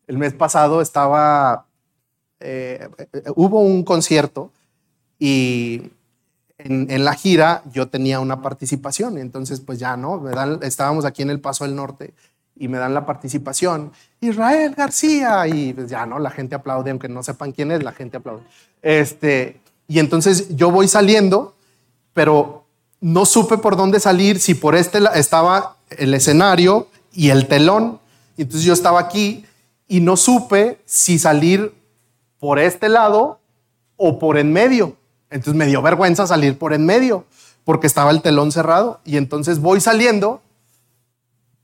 El mes pasado estaba, eh, eh, hubo un concierto y en, la gira yo tenía una participación, entonces pues ya, ¿no? Estábamos aquí en el Paso del Norte y me dan la participación. Israel García, y pues ya no, la gente aplaude, aunque no sepan quién es, la gente aplaude. Este, y entonces yo voy saliendo, pero no supe por dónde salir, si por este estaba el escenario y el telón. Entonces yo estaba aquí y no supe si salir por este lado o por en medio. Entonces me dio vergüenza salir por en medio porque estaba el telón cerrado. Y entonces voy saliendo,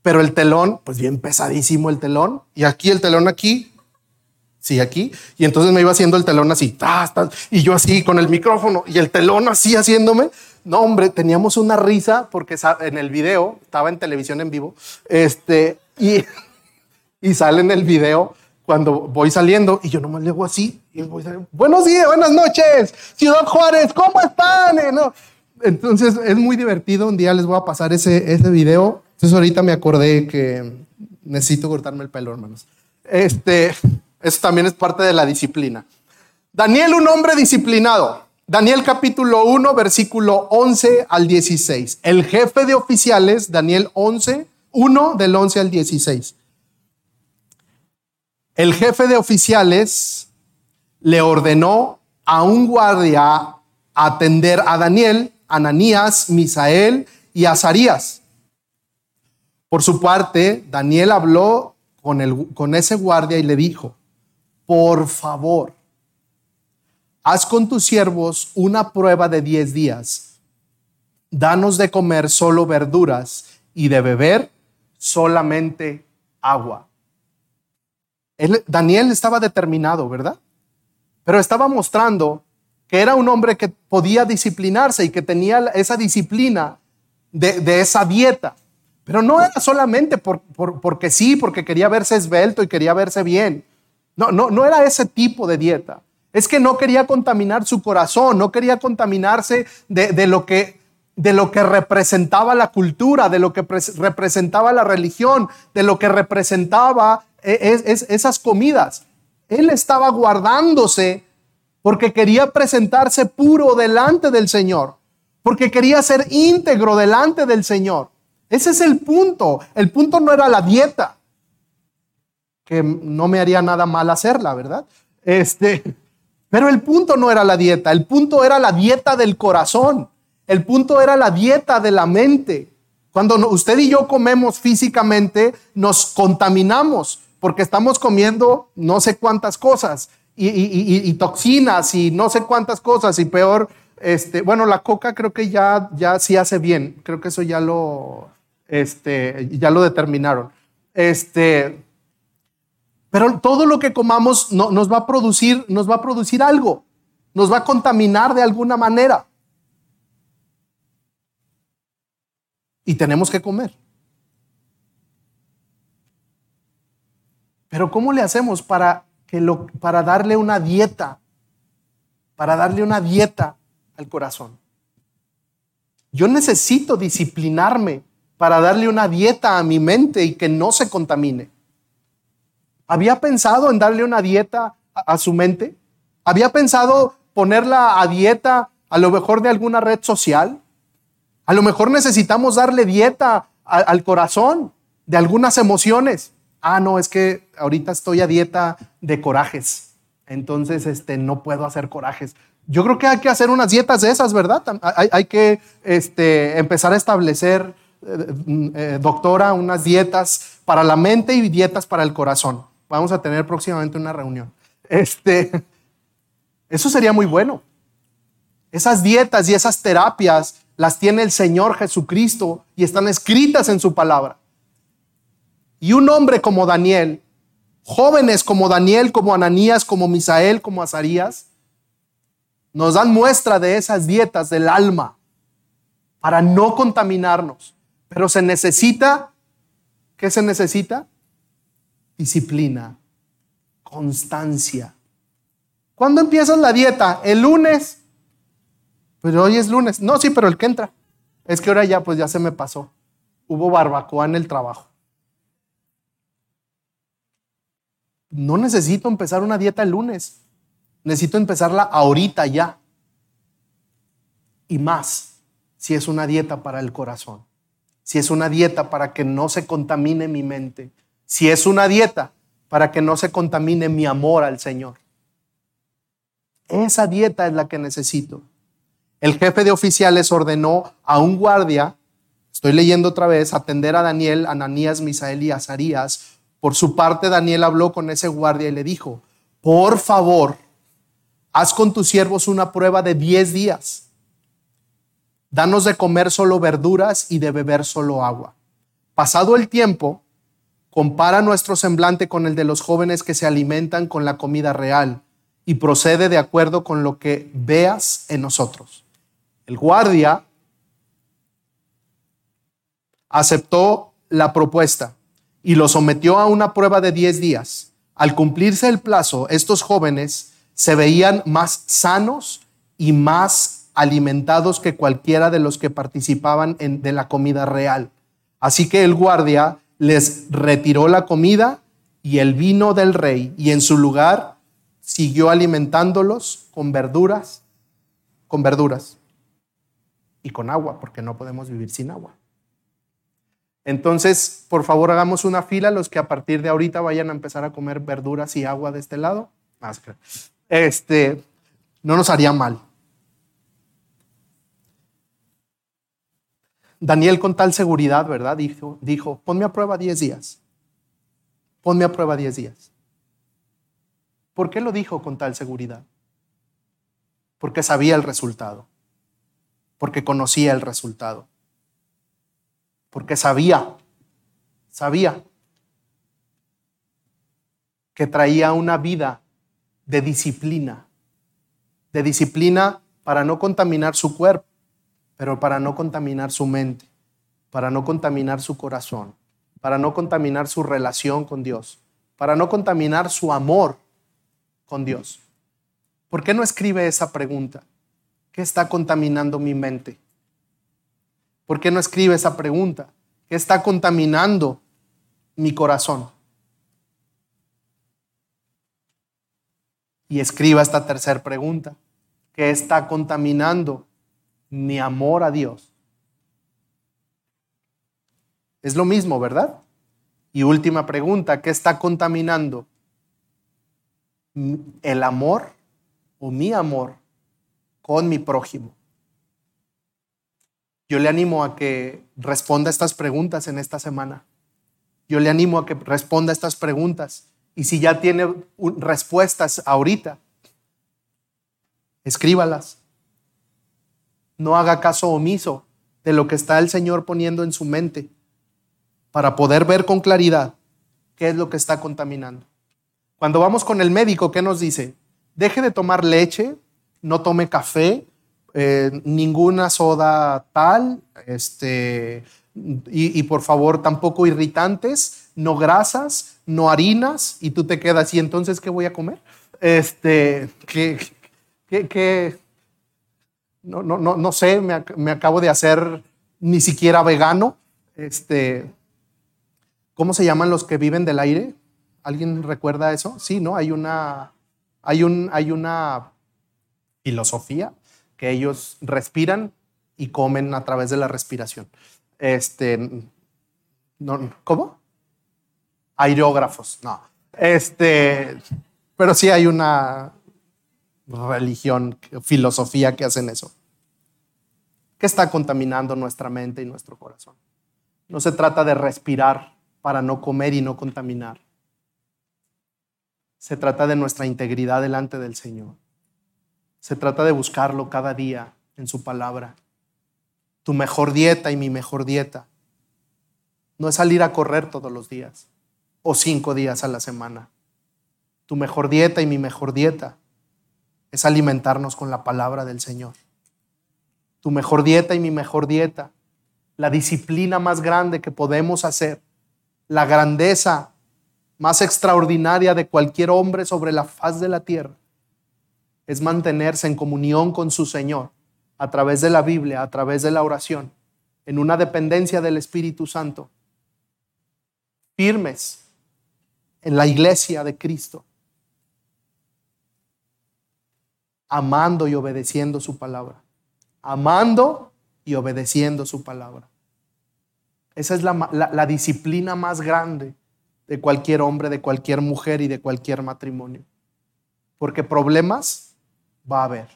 pero el telón, pues bien pesadísimo el telón. Y aquí el telón aquí, sí, aquí. Y entonces me iba haciendo el telón así, y yo así con el micrófono y el telón así haciéndome. No, hombre, teníamos una risa porque en el video, estaba en televisión en vivo, este, y, y sale en el video cuando voy saliendo y yo nomás le hago así. Y Buenos días, buenas noches, Ciudad Juárez, ¿cómo están? Entonces es muy divertido. Un día les voy a pasar ese, ese video. Entonces ahorita me acordé que necesito cortarme el pelo, hermanos. Este, eso también es parte de la disciplina. Daniel, un hombre disciplinado. Daniel capítulo 1, versículo 11 al 16. El jefe de oficiales, Daniel 11, 1 del 11 al 16. El jefe de oficiales le ordenó a un guardia atender a Daniel Ananías, Misael y Azarías. Por su parte, Daniel habló con, ese guardia y le dijo, por favor, haz con tus siervos una prueba de diez días. Danos de comer solo verduras y de beber solamente agua. Daniel estaba determinado, ¿verdad? Pero estaba mostrando que era un hombre que podía disciplinarse y que tenía esa disciplina de, esa dieta. Pero no era solamente porque sí, porque quería verse esbelto y quería verse bien. No, no, no era ese tipo de dieta. Es que no quería contaminar su corazón, no quería contaminarse de, lo, que, de lo que representaba la cultura, de lo que representaba la religión, de lo que representaba e, esas comidas. Él estaba guardándose porque quería presentarse puro delante del Señor, porque quería ser íntegro delante del Señor. Ese es el punto. El punto no era la dieta, que no me haría nada mal hacerla, ¿verdad? Este, pero el punto no era la dieta, el punto era la dieta del corazón, el punto era la dieta de la mente. Cuando usted y yo comemos físicamente, nos contaminamos porque estamos comiendo no sé cuántas cosas y, toxinas y no sé cuántas cosas y peor, este, bueno, la coca creo que ya, ya sí hace bien, creo que eso ya lo, este, ya lo determinaron. Este, pero todo lo que comamos no, nos va a producir, nos va a producir algo, nos va a contaminar de alguna manera. Y tenemos que comer. Pero ¿cómo le hacemos para que lo, para darle una dieta, para darle una dieta al corazón. Yo necesito disciplinarme para darle una dieta a mi mente y que no se contamine. ¿Había pensado en darle una dieta a, su mente? ¿Había pensado ponerla a dieta a lo mejor de alguna red social? A lo mejor necesitamos darle dieta al corazón de algunas emociones ah, no, es que ahorita estoy a dieta de corajes, entonces este, no puedo hacer corajes. Yo creo que hay que hacer unas dietas de esas, ¿verdad? Hay, que este, empezar a establecer, eh, eh, doctora, unas dietas para la mente y dietas para el corazón. Vamos a tener próximamente una reunión. Este, eso sería muy bueno. Esas dietas y esas terapias las tiene el Señor Jesucristo y están escritas en su palabra. Y un hombre como Daniel, jóvenes como Daniel, como Ananías, como Misael, como Azarías, nos dan muestra de esas dietas del alma para no contaminarnos. Pero se necesita, ¿qué se necesita? Disciplina, constancia. ¿Cuándo empiezas la dieta? ¿El lunes? Pues hoy es lunes. No, sí, pero el que entra. Es que ahora ya, pues ya se me pasó. Hubo barbacoa en el trabajo. No necesito empezar una dieta el lunes, necesito empezarla ahorita ya. Y más si es una dieta para el corazón. si es una dieta para que no se contamine mi mente, si es una dieta para que no se contamine mi amor al Señor. Esa dieta es la que necesito. El jefe de oficiales ordenó a un guardia, estoy leyendo otra vez, atender a Daniel, Ananías, Misael y Azarías. Por su parte, Daniel habló con ese guardia y le dijo, por favor, haz con tus siervos una prueba de 10 días. Danos de comer solo verduras y de beber solo agua. Pasado el tiempo, compara nuestro semblante con el de los jóvenes que se alimentan con la comida real y procede de acuerdo con lo que veas en nosotros. El guardia aceptó la propuesta y lo sometió a una prueba de 10 días. Al cumplirse el plazo, estos jóvenes se veían más sanos y más alimentados que cualquiera de los que participaban en, de la comida real. Así que el guardia les retiró la comida y el vino del rey y en su lugar siguió alimentándolos con verduras, con verduras y con agua, porque no podemos vivir sin agua. Entonces, por favor, hagamos una fila los que a partir de ahorita vayan a empezar a comer verduras y agua de este lado. Este, no nos haría mal. Daniel con tal seguridad, ¿verdad? Dijo, dijo, ponme a prueba 10 días. Ponme a prueba 10 días. ¿Por qué lo dijo con tal seguridad? Porque sabía el resultado, porque conocía el resultado, porque sabía, sabía que traía una vida de disciplina, de disciplina para no contaminar su cuerpo, pero para no contaminar su mente, para no contaminar su corazón, para no contaminar su relación con Dios, para no contaminar su amor con Dios. ¿Por qué no escribe esa pregunta? ¿Qué está contaminando mi mente? ¿Por qué no escribe esa pregunta? ¿Qué está contaminando mi corazón? Y escriba esta tercera pregunta. ¿Qué está contaminando mi amor a Dios? Es lo mismo, ¿verdad? Y última pregunta, ¿qué está contaminando el amor o mi amor con mi prójimo. Yo le animo a que responda estas preguntas en esta semana. Yo le animo a que responda estas preguntas. Y si ya tiene respuestas ahorita, escríbalas. No haga caso omiso de lo que está el Señor poniendo en su mente para poder ver con claridad qué es lo que está contaminando. Cuando vamos con el médico, ¿qué nos dice? Deje de tomar leche, no tome café, eh, ninguna soda tal, este, y, por favor tampoco irritantes, no grasas, no harinas, y tú te quedas, ¿y entonces qué voy a comer? Este, que, que, no, no, no, no sé, me, me, acabo de hacer ni siquiera vegano. Este, ¿Cómo se llaman los que viven del aire? ¿Alguien recuerda eso? Sí, ¿no? Hay una, hay un, hay una filosofía que ellos respiran y comen a través de la respiración. Este, no, ¿Cómo? Aerógrafos, no. Este, pero sí hay una religión, filosofía que hacen eso. ¿Qué está contaminando nuestra mente y nuestro corazón? No se trata de respirar para no comer y no contaminar. Se trata de nuestra integridad delante del Señor. Se trata de buscarlo cada día en su palabra. Tu mejor dieta y mi mejor dieta no es salir a correr todos los días o cinco días a la semana. Tu mejor dieta y mi mejor dieta es alimentarnos con la palabra del Señor. Tu mejor dieta y mi mejor dieta, la disciplina más grande que podemos hacer, la grandeza más extraordinaria de cualquier hombre sobre la faz de la tierra es mantenerse en comunión con su Señor a través de la Biblia, a través de la oración, en una dependencia del Espíritu Santo, firmes en la iglesia de Cristo, amando y obedeciendo su palabra, amando y obedeciendo su palabra. Esa es la, la disciplina más grande de cualquier hombre, de cualquier mujer y de cualquier matrimonio. Porque problemas va a haber.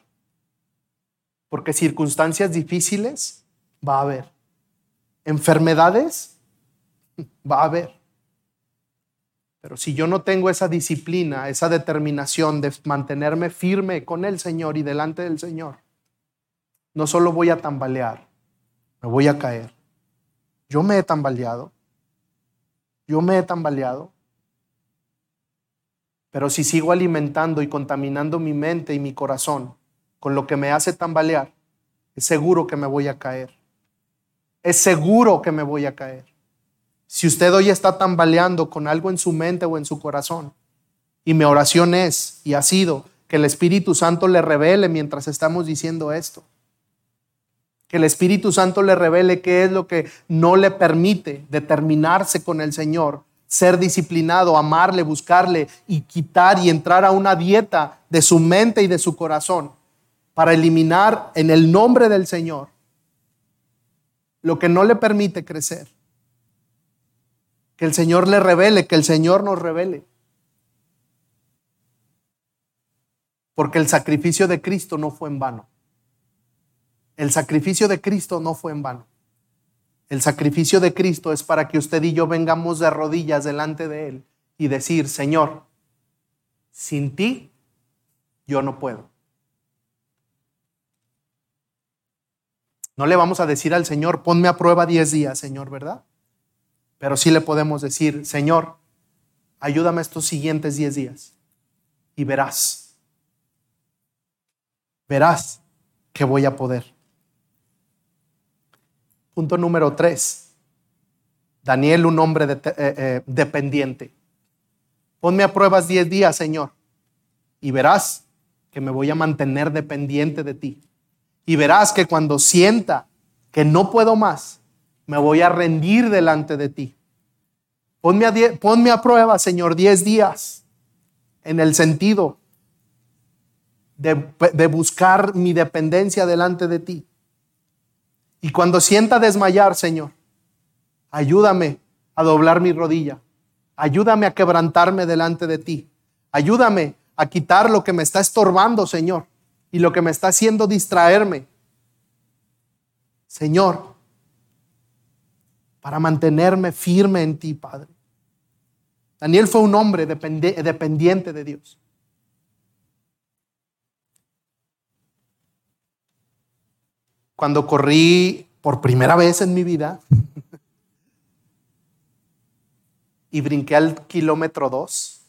Porque circunstancias difíciles va a haber. Enfermedades va a haber. Pero si yo no tengo esa disciplina, esa determinación de mantenerme firme con el Señor y delante del Señor, no solo voy a tambalear, me voy a caer. Yo me he tambaleado. Yo me he tambaleado. Pero si sigo alimentando y contaminando mi mente y mi corazón con lo que me hace tambalear, es seguro que me voy a caer. Es seguro que me voy a caer. Si usted hoy está tambaleando con algo en su mente o en su corazón, y mi oración es y ha sido que el Espíritu Santo le revele mientras estamos diciendo esto. Que el Espíritu Santo le revele qué es lo que no le permite determinarse con el Señor, ser disciplinado, amarle, buscarle y quitar y entrar a una dieta de su mente y de su corazón para eliminar en el nombre del Señor lo que no le permite crecer. Que el Señor le revele, que el Señor nos revele. Porque el sacrificio de Cristo no fue en vano. El sacrificio de Cristo no fue en vano. El sacrificio de Cristo es para que usted y yo vengamos de rodillas delante de Él y decir, Señor, sin ti yo no puedo. No le vamos a decir al Señor, ponme a prueba 10 días, Señor, ¿verdad? Pero sí le podemos decir, Señor, ayúdame estos siguientes 10 días y verás, verás que voy a poder. Punto número 3. Daniel, un hombre eh, eh, dependiente. Ponme a pruebas 10 días, Señor, y verás que me voy a mantener dependiente de ti. Y verás que cuando sienta que no puedo más, me voy a rendir delante de ti. Ponme a, ponme a prueba, Señor, diez días en el sentido de, de buscar mi dependencia delante de ti. Y cuando sienta desmayar, Señor, ayúdame a doblar mi rodilla. Ayúdame a quebrantarme delante de ti. Ayúdame a quitar lo que me está estorbando, Señor, y lo que me está haciendo distraerme. Señor, para mantenerme firme en ti, Padre. Daniel fue un hombre dependiente de Dios. Cuando corrí por primera vez en mi vida y brinqué al kilómetro 2,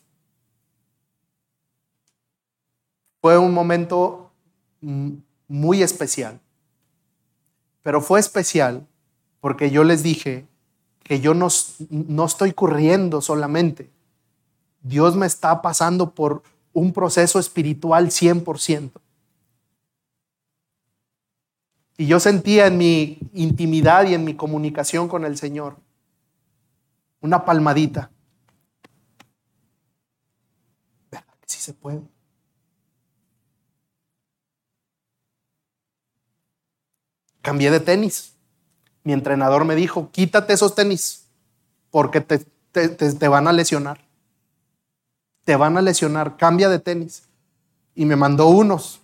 fue un momento muy especial. Pero fue especial porque yo les dije que yo no, no estoy corriendo solamente. Dios me está pasando por un proceso espiritual 100%. Y yo sentía en mi intimidad y en mi comunicación con el Señor una palmadita. ¿Verdad que sí se puede? Cambié de tenis mi entrenador me dijo, quítate esos tenis porque te, te, van a lesionar. Te van a lesionar, cambia de tenis. Y me mandó unos.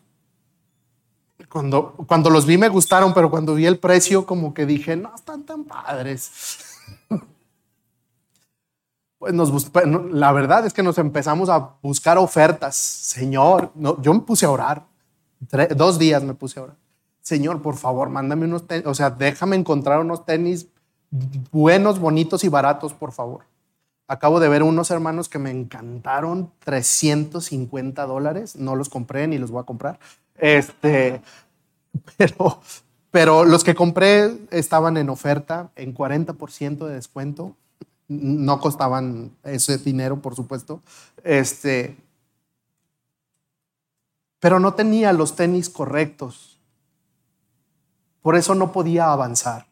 Cuando, cuando los vi me gustaron, pero cuando vi el precio como que dije, no están tan padres. pues nos, la verdad es que nos empezamos a buscar ofertas. Señor, no, yo me puse a orar. dos días me puse a orar. Señor, por favor, mándame unos tenis, o sea, déjame encontrar unos tenis buenos, bonitos y baratos, por favor. Acabo de ver unos hermanos que me encantaron, 350 dólares, no los compré ni los voy a comprar. Este, pero, pero los que compré estaban en oferta, en 40% de descuento. No costaban ese dinero, por supuesto. Este, pero no tenía los tenis correctos por eso no podía avanzar.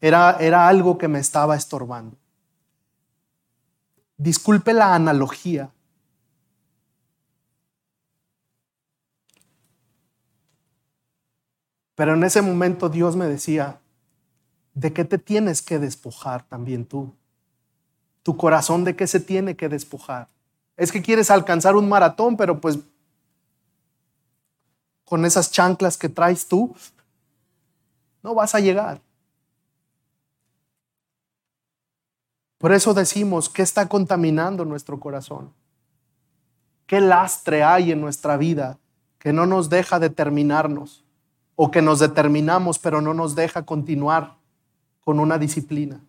Era, era algo que me estaba estorbando. Disculpe la analogía. Pero en ese momento Dios me decía, ¿de qué te tienes que despojar también tú? Tu corazón de qué se tiene que despojar. Es que quieres alcanzar un maratón, pero pues con esas chanclas que traes tú, no vas a llegar. Por eso decimos, ¿qué está contaminando nuestro corazón? ¿Qué lastre hay en nuestra vida que no nos deja determinarnos? O que nos determinamos pero no nos deja continuar con una disciplina.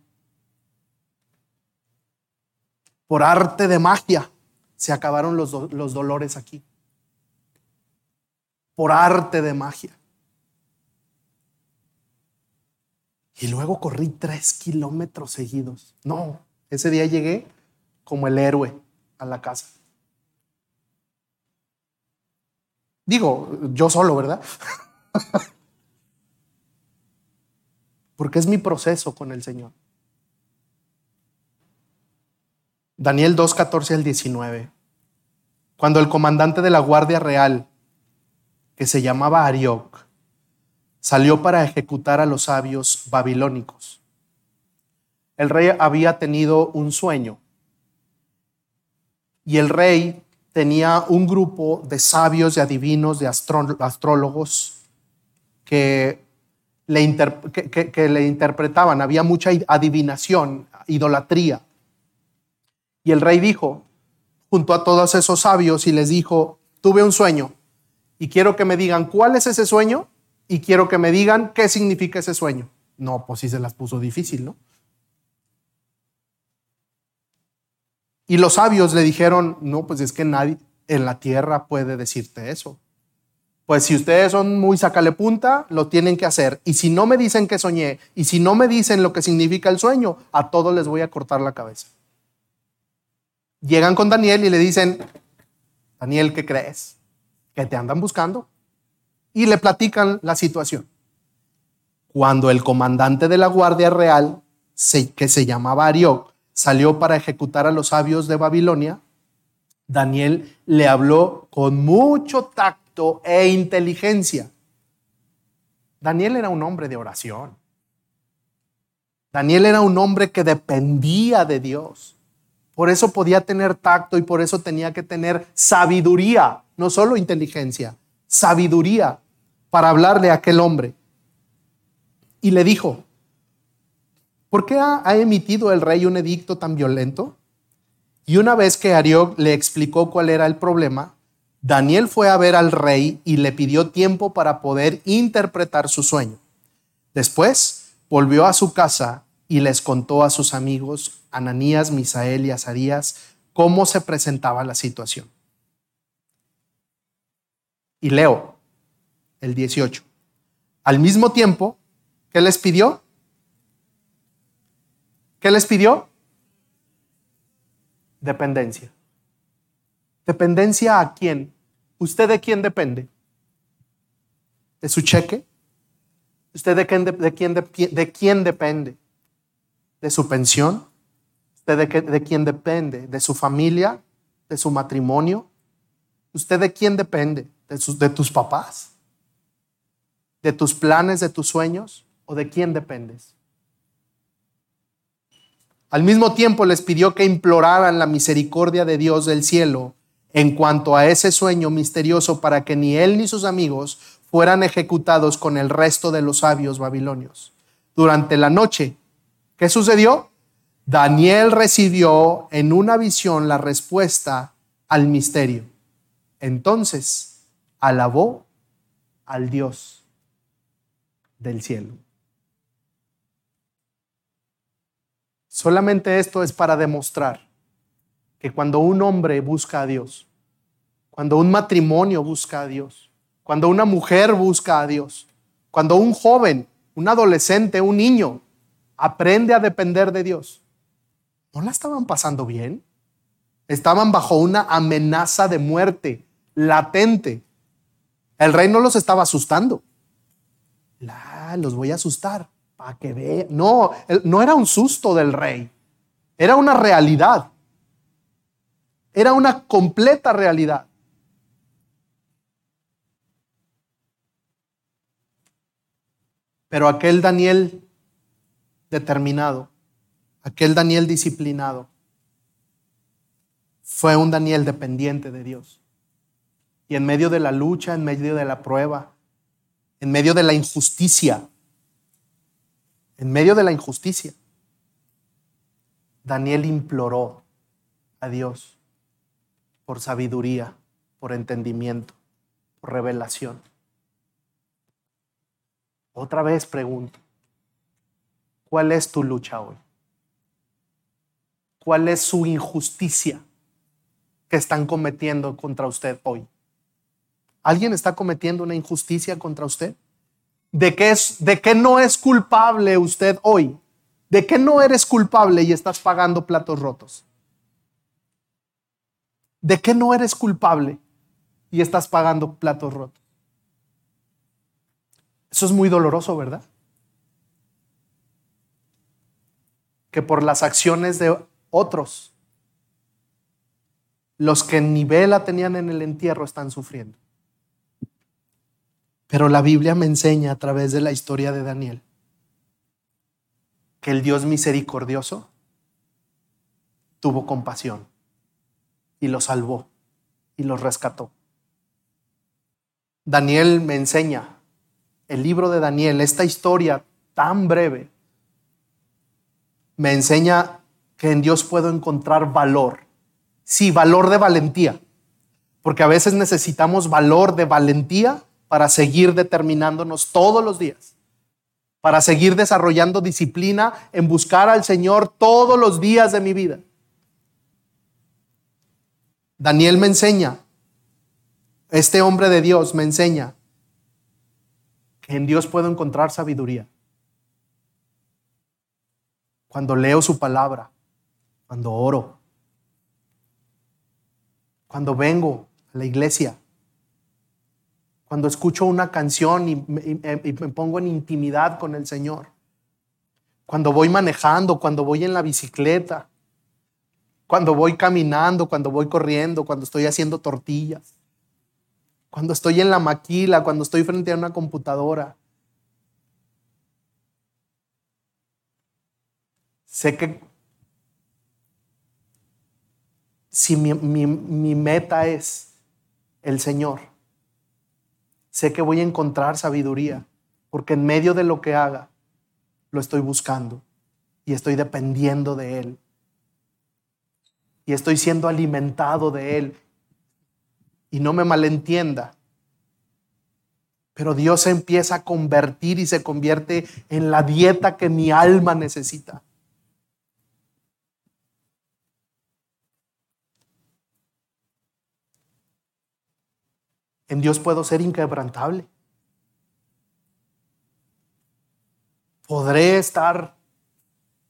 Por arte de magia se acabaron los, los dolores aquí. Por arte de magia. Y luego corrí tres kilómetros seguidos. No, ese día llegué como el héroe a la casa. Digo, yo solo, ¿verdad? Porque es mi proceso con el Señor. Daniel 2, 14 al 19. Cuando el comandante de la Guardia Real, que se llamaba Arioc, salió para ejecutar a los sabios babilónicos. El rey había tenido un sueño y el rey tenía un grupo de sabios, de adivinos, de astrólogos que le, que le interpretaban. Había mucha adivinación, idolatría. Y el rey dijo, junto a todos esos sabios, y les dijo, tuve un sueño y quiero que me digan cuál es ese sueño y quiero que me digan qué significa ese sueño. No, pues sí se las puso difícil, ¿no? Y los sabios le dijeron, no, pues es que nadie en la tierra puede decirte eso. Pues si ustedes son muy sacale punta, lo tienen que hacer. Y si no me dicen que soñé, y si no me dicen lo que significa el sueño, a todos les voy a cortar la cabeza. Llegan con Daniel y le dicen, Daniel, ¿qué crees? Que te andan buscando y le platican la situación. Cuando el comandante de la Guardia Real, que se llamaba Arioc, salió para ejecutar a los sabios de Babilonia, Daniel le habló con mucho tacto e inteligencia. Daniel era un hombre de oración. Daniel era un hombre que dependía de Dios. Por eso podía tener tacto y por eso tenía que tener sabiduría, no solo inteligencia, sabiduría para hablarle a aquel hombre. Y le dijo, ¿por qué ha, emitido el rey un edicto tan violento? Y una vez que Arioc le explicó cuál era el problema, Daniel fue a ver al rey y le pidió tiempo para poder interpretar su sueño. Después volvió a su casa y les contó a sus amigos, Ananías, Misael y Azarías, cómo se presentaba la situación. Y leo, el 18. Al mismo tiempo, ¿qué les pidió? ¿Qué les pidió? Dependencia. ¿Dependencia a quién? ¿Usted de quién depende? ¿De su cheque? ¿Usted de quién, de, quién, de, quién depende? ¿De su pensión? ¿Usted de, quién depende? ¿De su familia? ¿De su matrimonio? ¿Usted de quién depende? ¿De, de tus papás? de tus planes, de tus sueños o de quién dependes? Al mismo tiempo les pidió que imploraran la misericordia de Dios del cielo en cuanto a ese sueño misterioso para que ni él ni sus amigos fueran ejecutados con el resto de los sabios babilonios. Durante la noche, ¿qué sucedió? Daniel recibió en una visión la respuesta al misterio. Entonces alabó al Dios del cielo. Solamente esto es para demostrar que cuando un hombre busca a Dios, cuando un matrimonio busca a Dios, cuando una mujer busca a Dios, cuando un joven, un adolescente, un niño aprende a depender de Dios, ¿no la estaban pasando bien? Estaban bajo una amenaza de muerte latente. El rey no los estaba asustando los voy a asustar para que vean. No, no era un susto del rey, era una realidad. Era una completa realidad. Pero aquel Daniel determinado, aquel Daniel disciplinado, fue un Daniel dependiente de Dios. Y en medio de la lucha, en medio de la prueba, en medio de la injusticia, en medio de la injusticia, Daniel imploró a Dios por sabiduría, por entendimiento, por revelación. Otra vez pregunto, ¿cuál es tu lucha hoy? ¿Cuál es su injusticia que están cometiendo contra usted hoy? ¿Alguien está cometiendo una injusticia contra usted? ¿De qué, es, ¿De qué no es culpable usted hoy? ¿De qué no eres culpable y estás pagando platos rotos? ¿De qué no eres culpable y estás pagando platos rotos? Eso es muy doloroso, ¿verdad? Que por las acciones de otros, los que en nivel la tenían en el entierro están sufriendo. Pero la Biblia me enseña a través de la historia de Daniel que el Dios misericordioso tuvo compasión y lo salvó y lo rescató. Daniel me enseña, el libro de Daniel, esta historia tan breve, me enseña que en Dios puedo encontrar valor. Sí, valor de valentía, porque a veces necesitamos valor de valentía para seguir determinándonos todos los días, para seguir desarrollando disciplina en buscar al Señor todos los días de mi vida. Daniel me enseña, este hombre de Dios me enseña en Dios puedo encontrar sabiduría. Cuando leo su palabra, cuando oro, cuando vengo a la iglesia, cuando escucho una canción y me, pongo en intimidad con el Señor, cuando voy manejando, cuando voy en la bicicleta, cuando voy caminando, cuando voy corriendo, cuando estoy haciendo tortillas, cuando estoy en la maquila, cuando estoy frente a una computadora. Sé que si mi, mi meta es el Señor, sé que voy a encontrar sabiduría, porque en medio de lo que haga, lo estoy buscando y estoy dependiendo de Él y estoy siendo alimentado de Él. Y no me malentienda. Pero Dios se empieza a convertir y se convierte en la dieta que mi alma necesita. En Dios puedo ser inquebrantable. Podré estar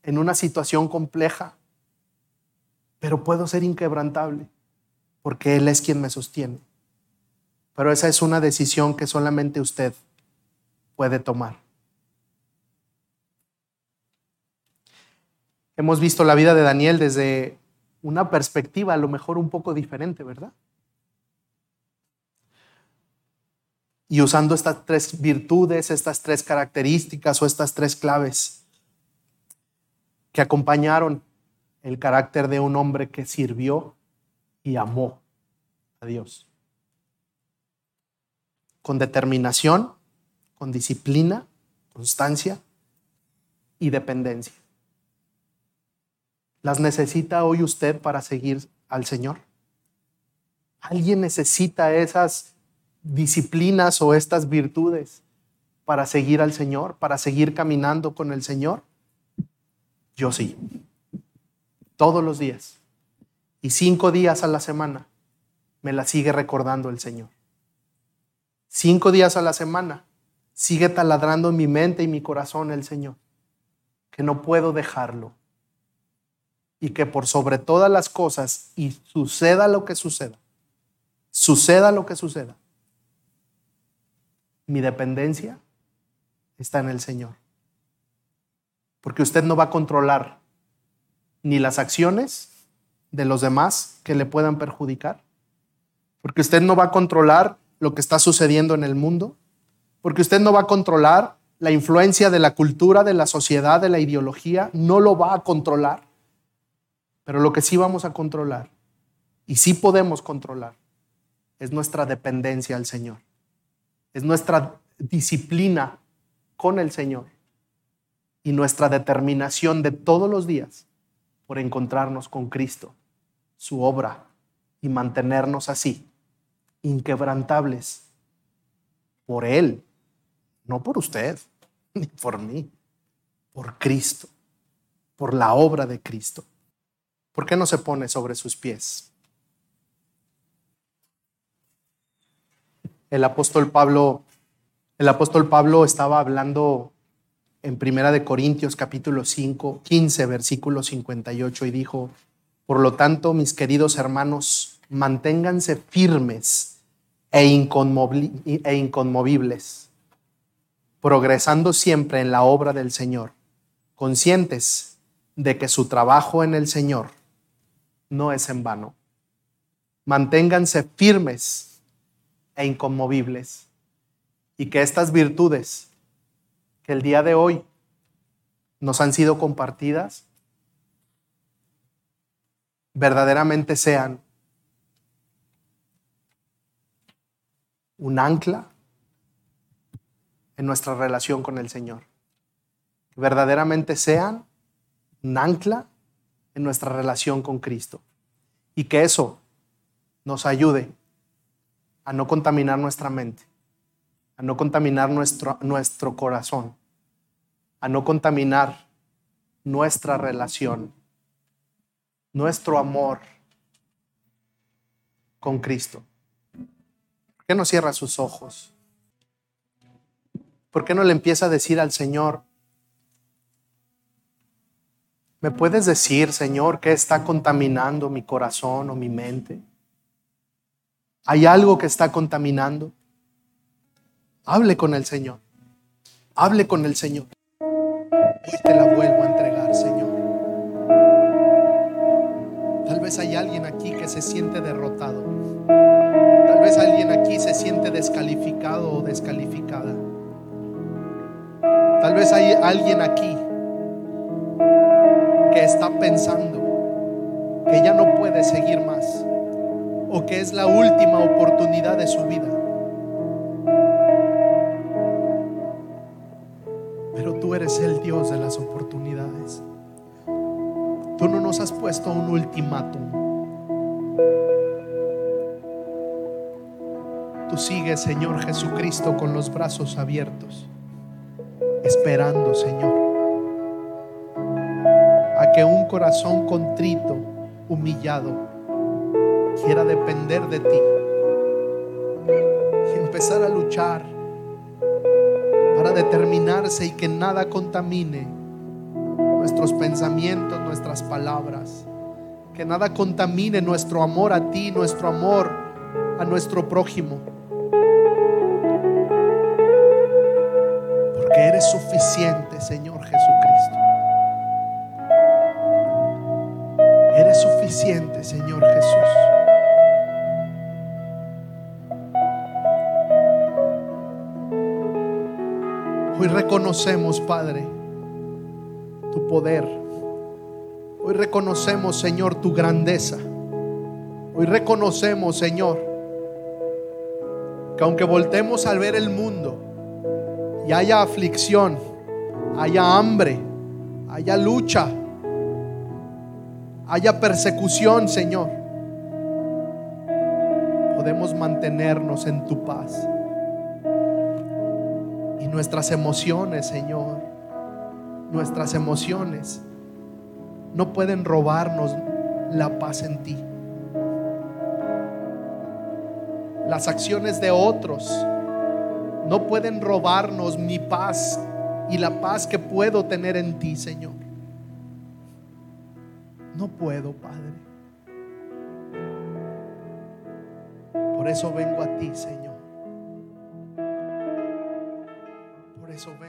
en una situación compleja pero puedo ser inquebrantable porque Él es quien me sostiene. Pero esa es una decisión que solamente usted puede tomar. Hemos visto la vida de Daniel desde una perspectiva a lo mejor un poco diferente, ¿verdad? Y usando estas tres virtudes, estas tres características o estas tres claves que acompañaron el carácter de un hombre que sirvió y amó a Dios. Con determinación, con disciplina, constancia y dependencia. ¿Las necesita hoy usted para seguir al Señor? ¿Alguien necesita esas disciplinas o estas virtudes para seguir al Señor, para seguir caminando con el Señor? Yo sí todos los días. Y cinco días a la semana me la sigue recordando el Señor. Cinco días a la semana sigue taladrando mi mente y mi corazón el Señor. Que no puedo dejarlo. Y que por sobre todas las cosas, y suceda lo que suceda, suceda lo que suceda, mi dependencia está en el Señor. Porque usted no va a controlar ni las acciones de los demás que le puedan perjudicar, porque usted no va a controlar lo que está sucediendo en el mundo, porque usted no va a controlar la influencia de la cultura, de la sociedad, de la ideología, no lo va a controlar. Pero lo que sí vamos a controlar, y sí podemos controlar, es nuestra dependencia al Señor. Es nuestra disciplina con el Señor y nuestra determinación de todos los días por encontrarnos con Cristo, su obra, y mantenernos así, inquebrantables, por Él, no por usted, ni por mí, por Cristo, por la obra de Cristo. ¿Por qué no se pone sobre sus pies? El apóstol Pablo, el apóstol Pablo estaba hablando en Primera de Corintios capítulo 5, 15, versículo 58 y dijo, por lo tanto, mis queridos hermanos, manténganse firmes e, e inconmovibles, progresando siempre en la obra del Señor, conscientes de que su trabajo en el Señor no es en vano. Manténganse firmes e inconmovibles y que estas virtudes que el día de hoy nos han sido compartidas verdaderamente sean un ancla en nuestra relación con el Señor. Que verdaderamente sean un ancla en nuestra relación con Cristo. Y que eso nos ayude a no contaminar nuestra mente, a no contaminar nuestro, nuestro corazón, a no contaminar nuestra relación, nuestro amor con Cristo. ¿Por qué no cierra sus ojos? ¿Por qué no le empieza a decir al Señor, ¿me puedes decir, Señor, qué está contaminando mi corazón o mi mente? ¿Hay algo que está contaminando? Hable con el Señor. Hable con el Señor. Hoy te la vuelvo a entregar, Señor. Tal vez hay alguien aquí que se siente derrotado. Tal vez alguien aquí se siente descalificado o descalificada. Tal vez hay alguien aquí que está pensando que ya no puede seguir más o que es la última oportunidad de su vida. Eres el Dios de las oportunidades. Tú no nos has puesto un ultimátum. Tú sigues, Señor Jesucristo, con los brazos abiertos, esperando, Señor, a que un corazón contrito, humillado, quiera depender de ti y empezar a luchar y que nada contamine nuestros pensamientos, nuestras palabras. Que nada contamine nuestro amor a ti, nuestro amor a nuestro prójimo. Porque eres suficiente, Señor Jesucristo. Eres suficiente, Señor Jesús. Hoy reconocemos, Padre, tu poder. Hoy reconocemos, Señor, tu grandeza. Hoy reconocemos, Señor, que aunque voltemos al ver el mundo y haya aflicción, haya hambre, haya lucha, haya persecución, Señor, podemos mantenernos en tu paz nuestras emociones, Señor, nuestras emociones no pueden robarnos la paz en ti. Las acciones de otros no pueden robarnos mi paz y la paz que puedo tener en ti, Señor. No puedo, Padre. Por eso vengo a ti, Señor. Eso ven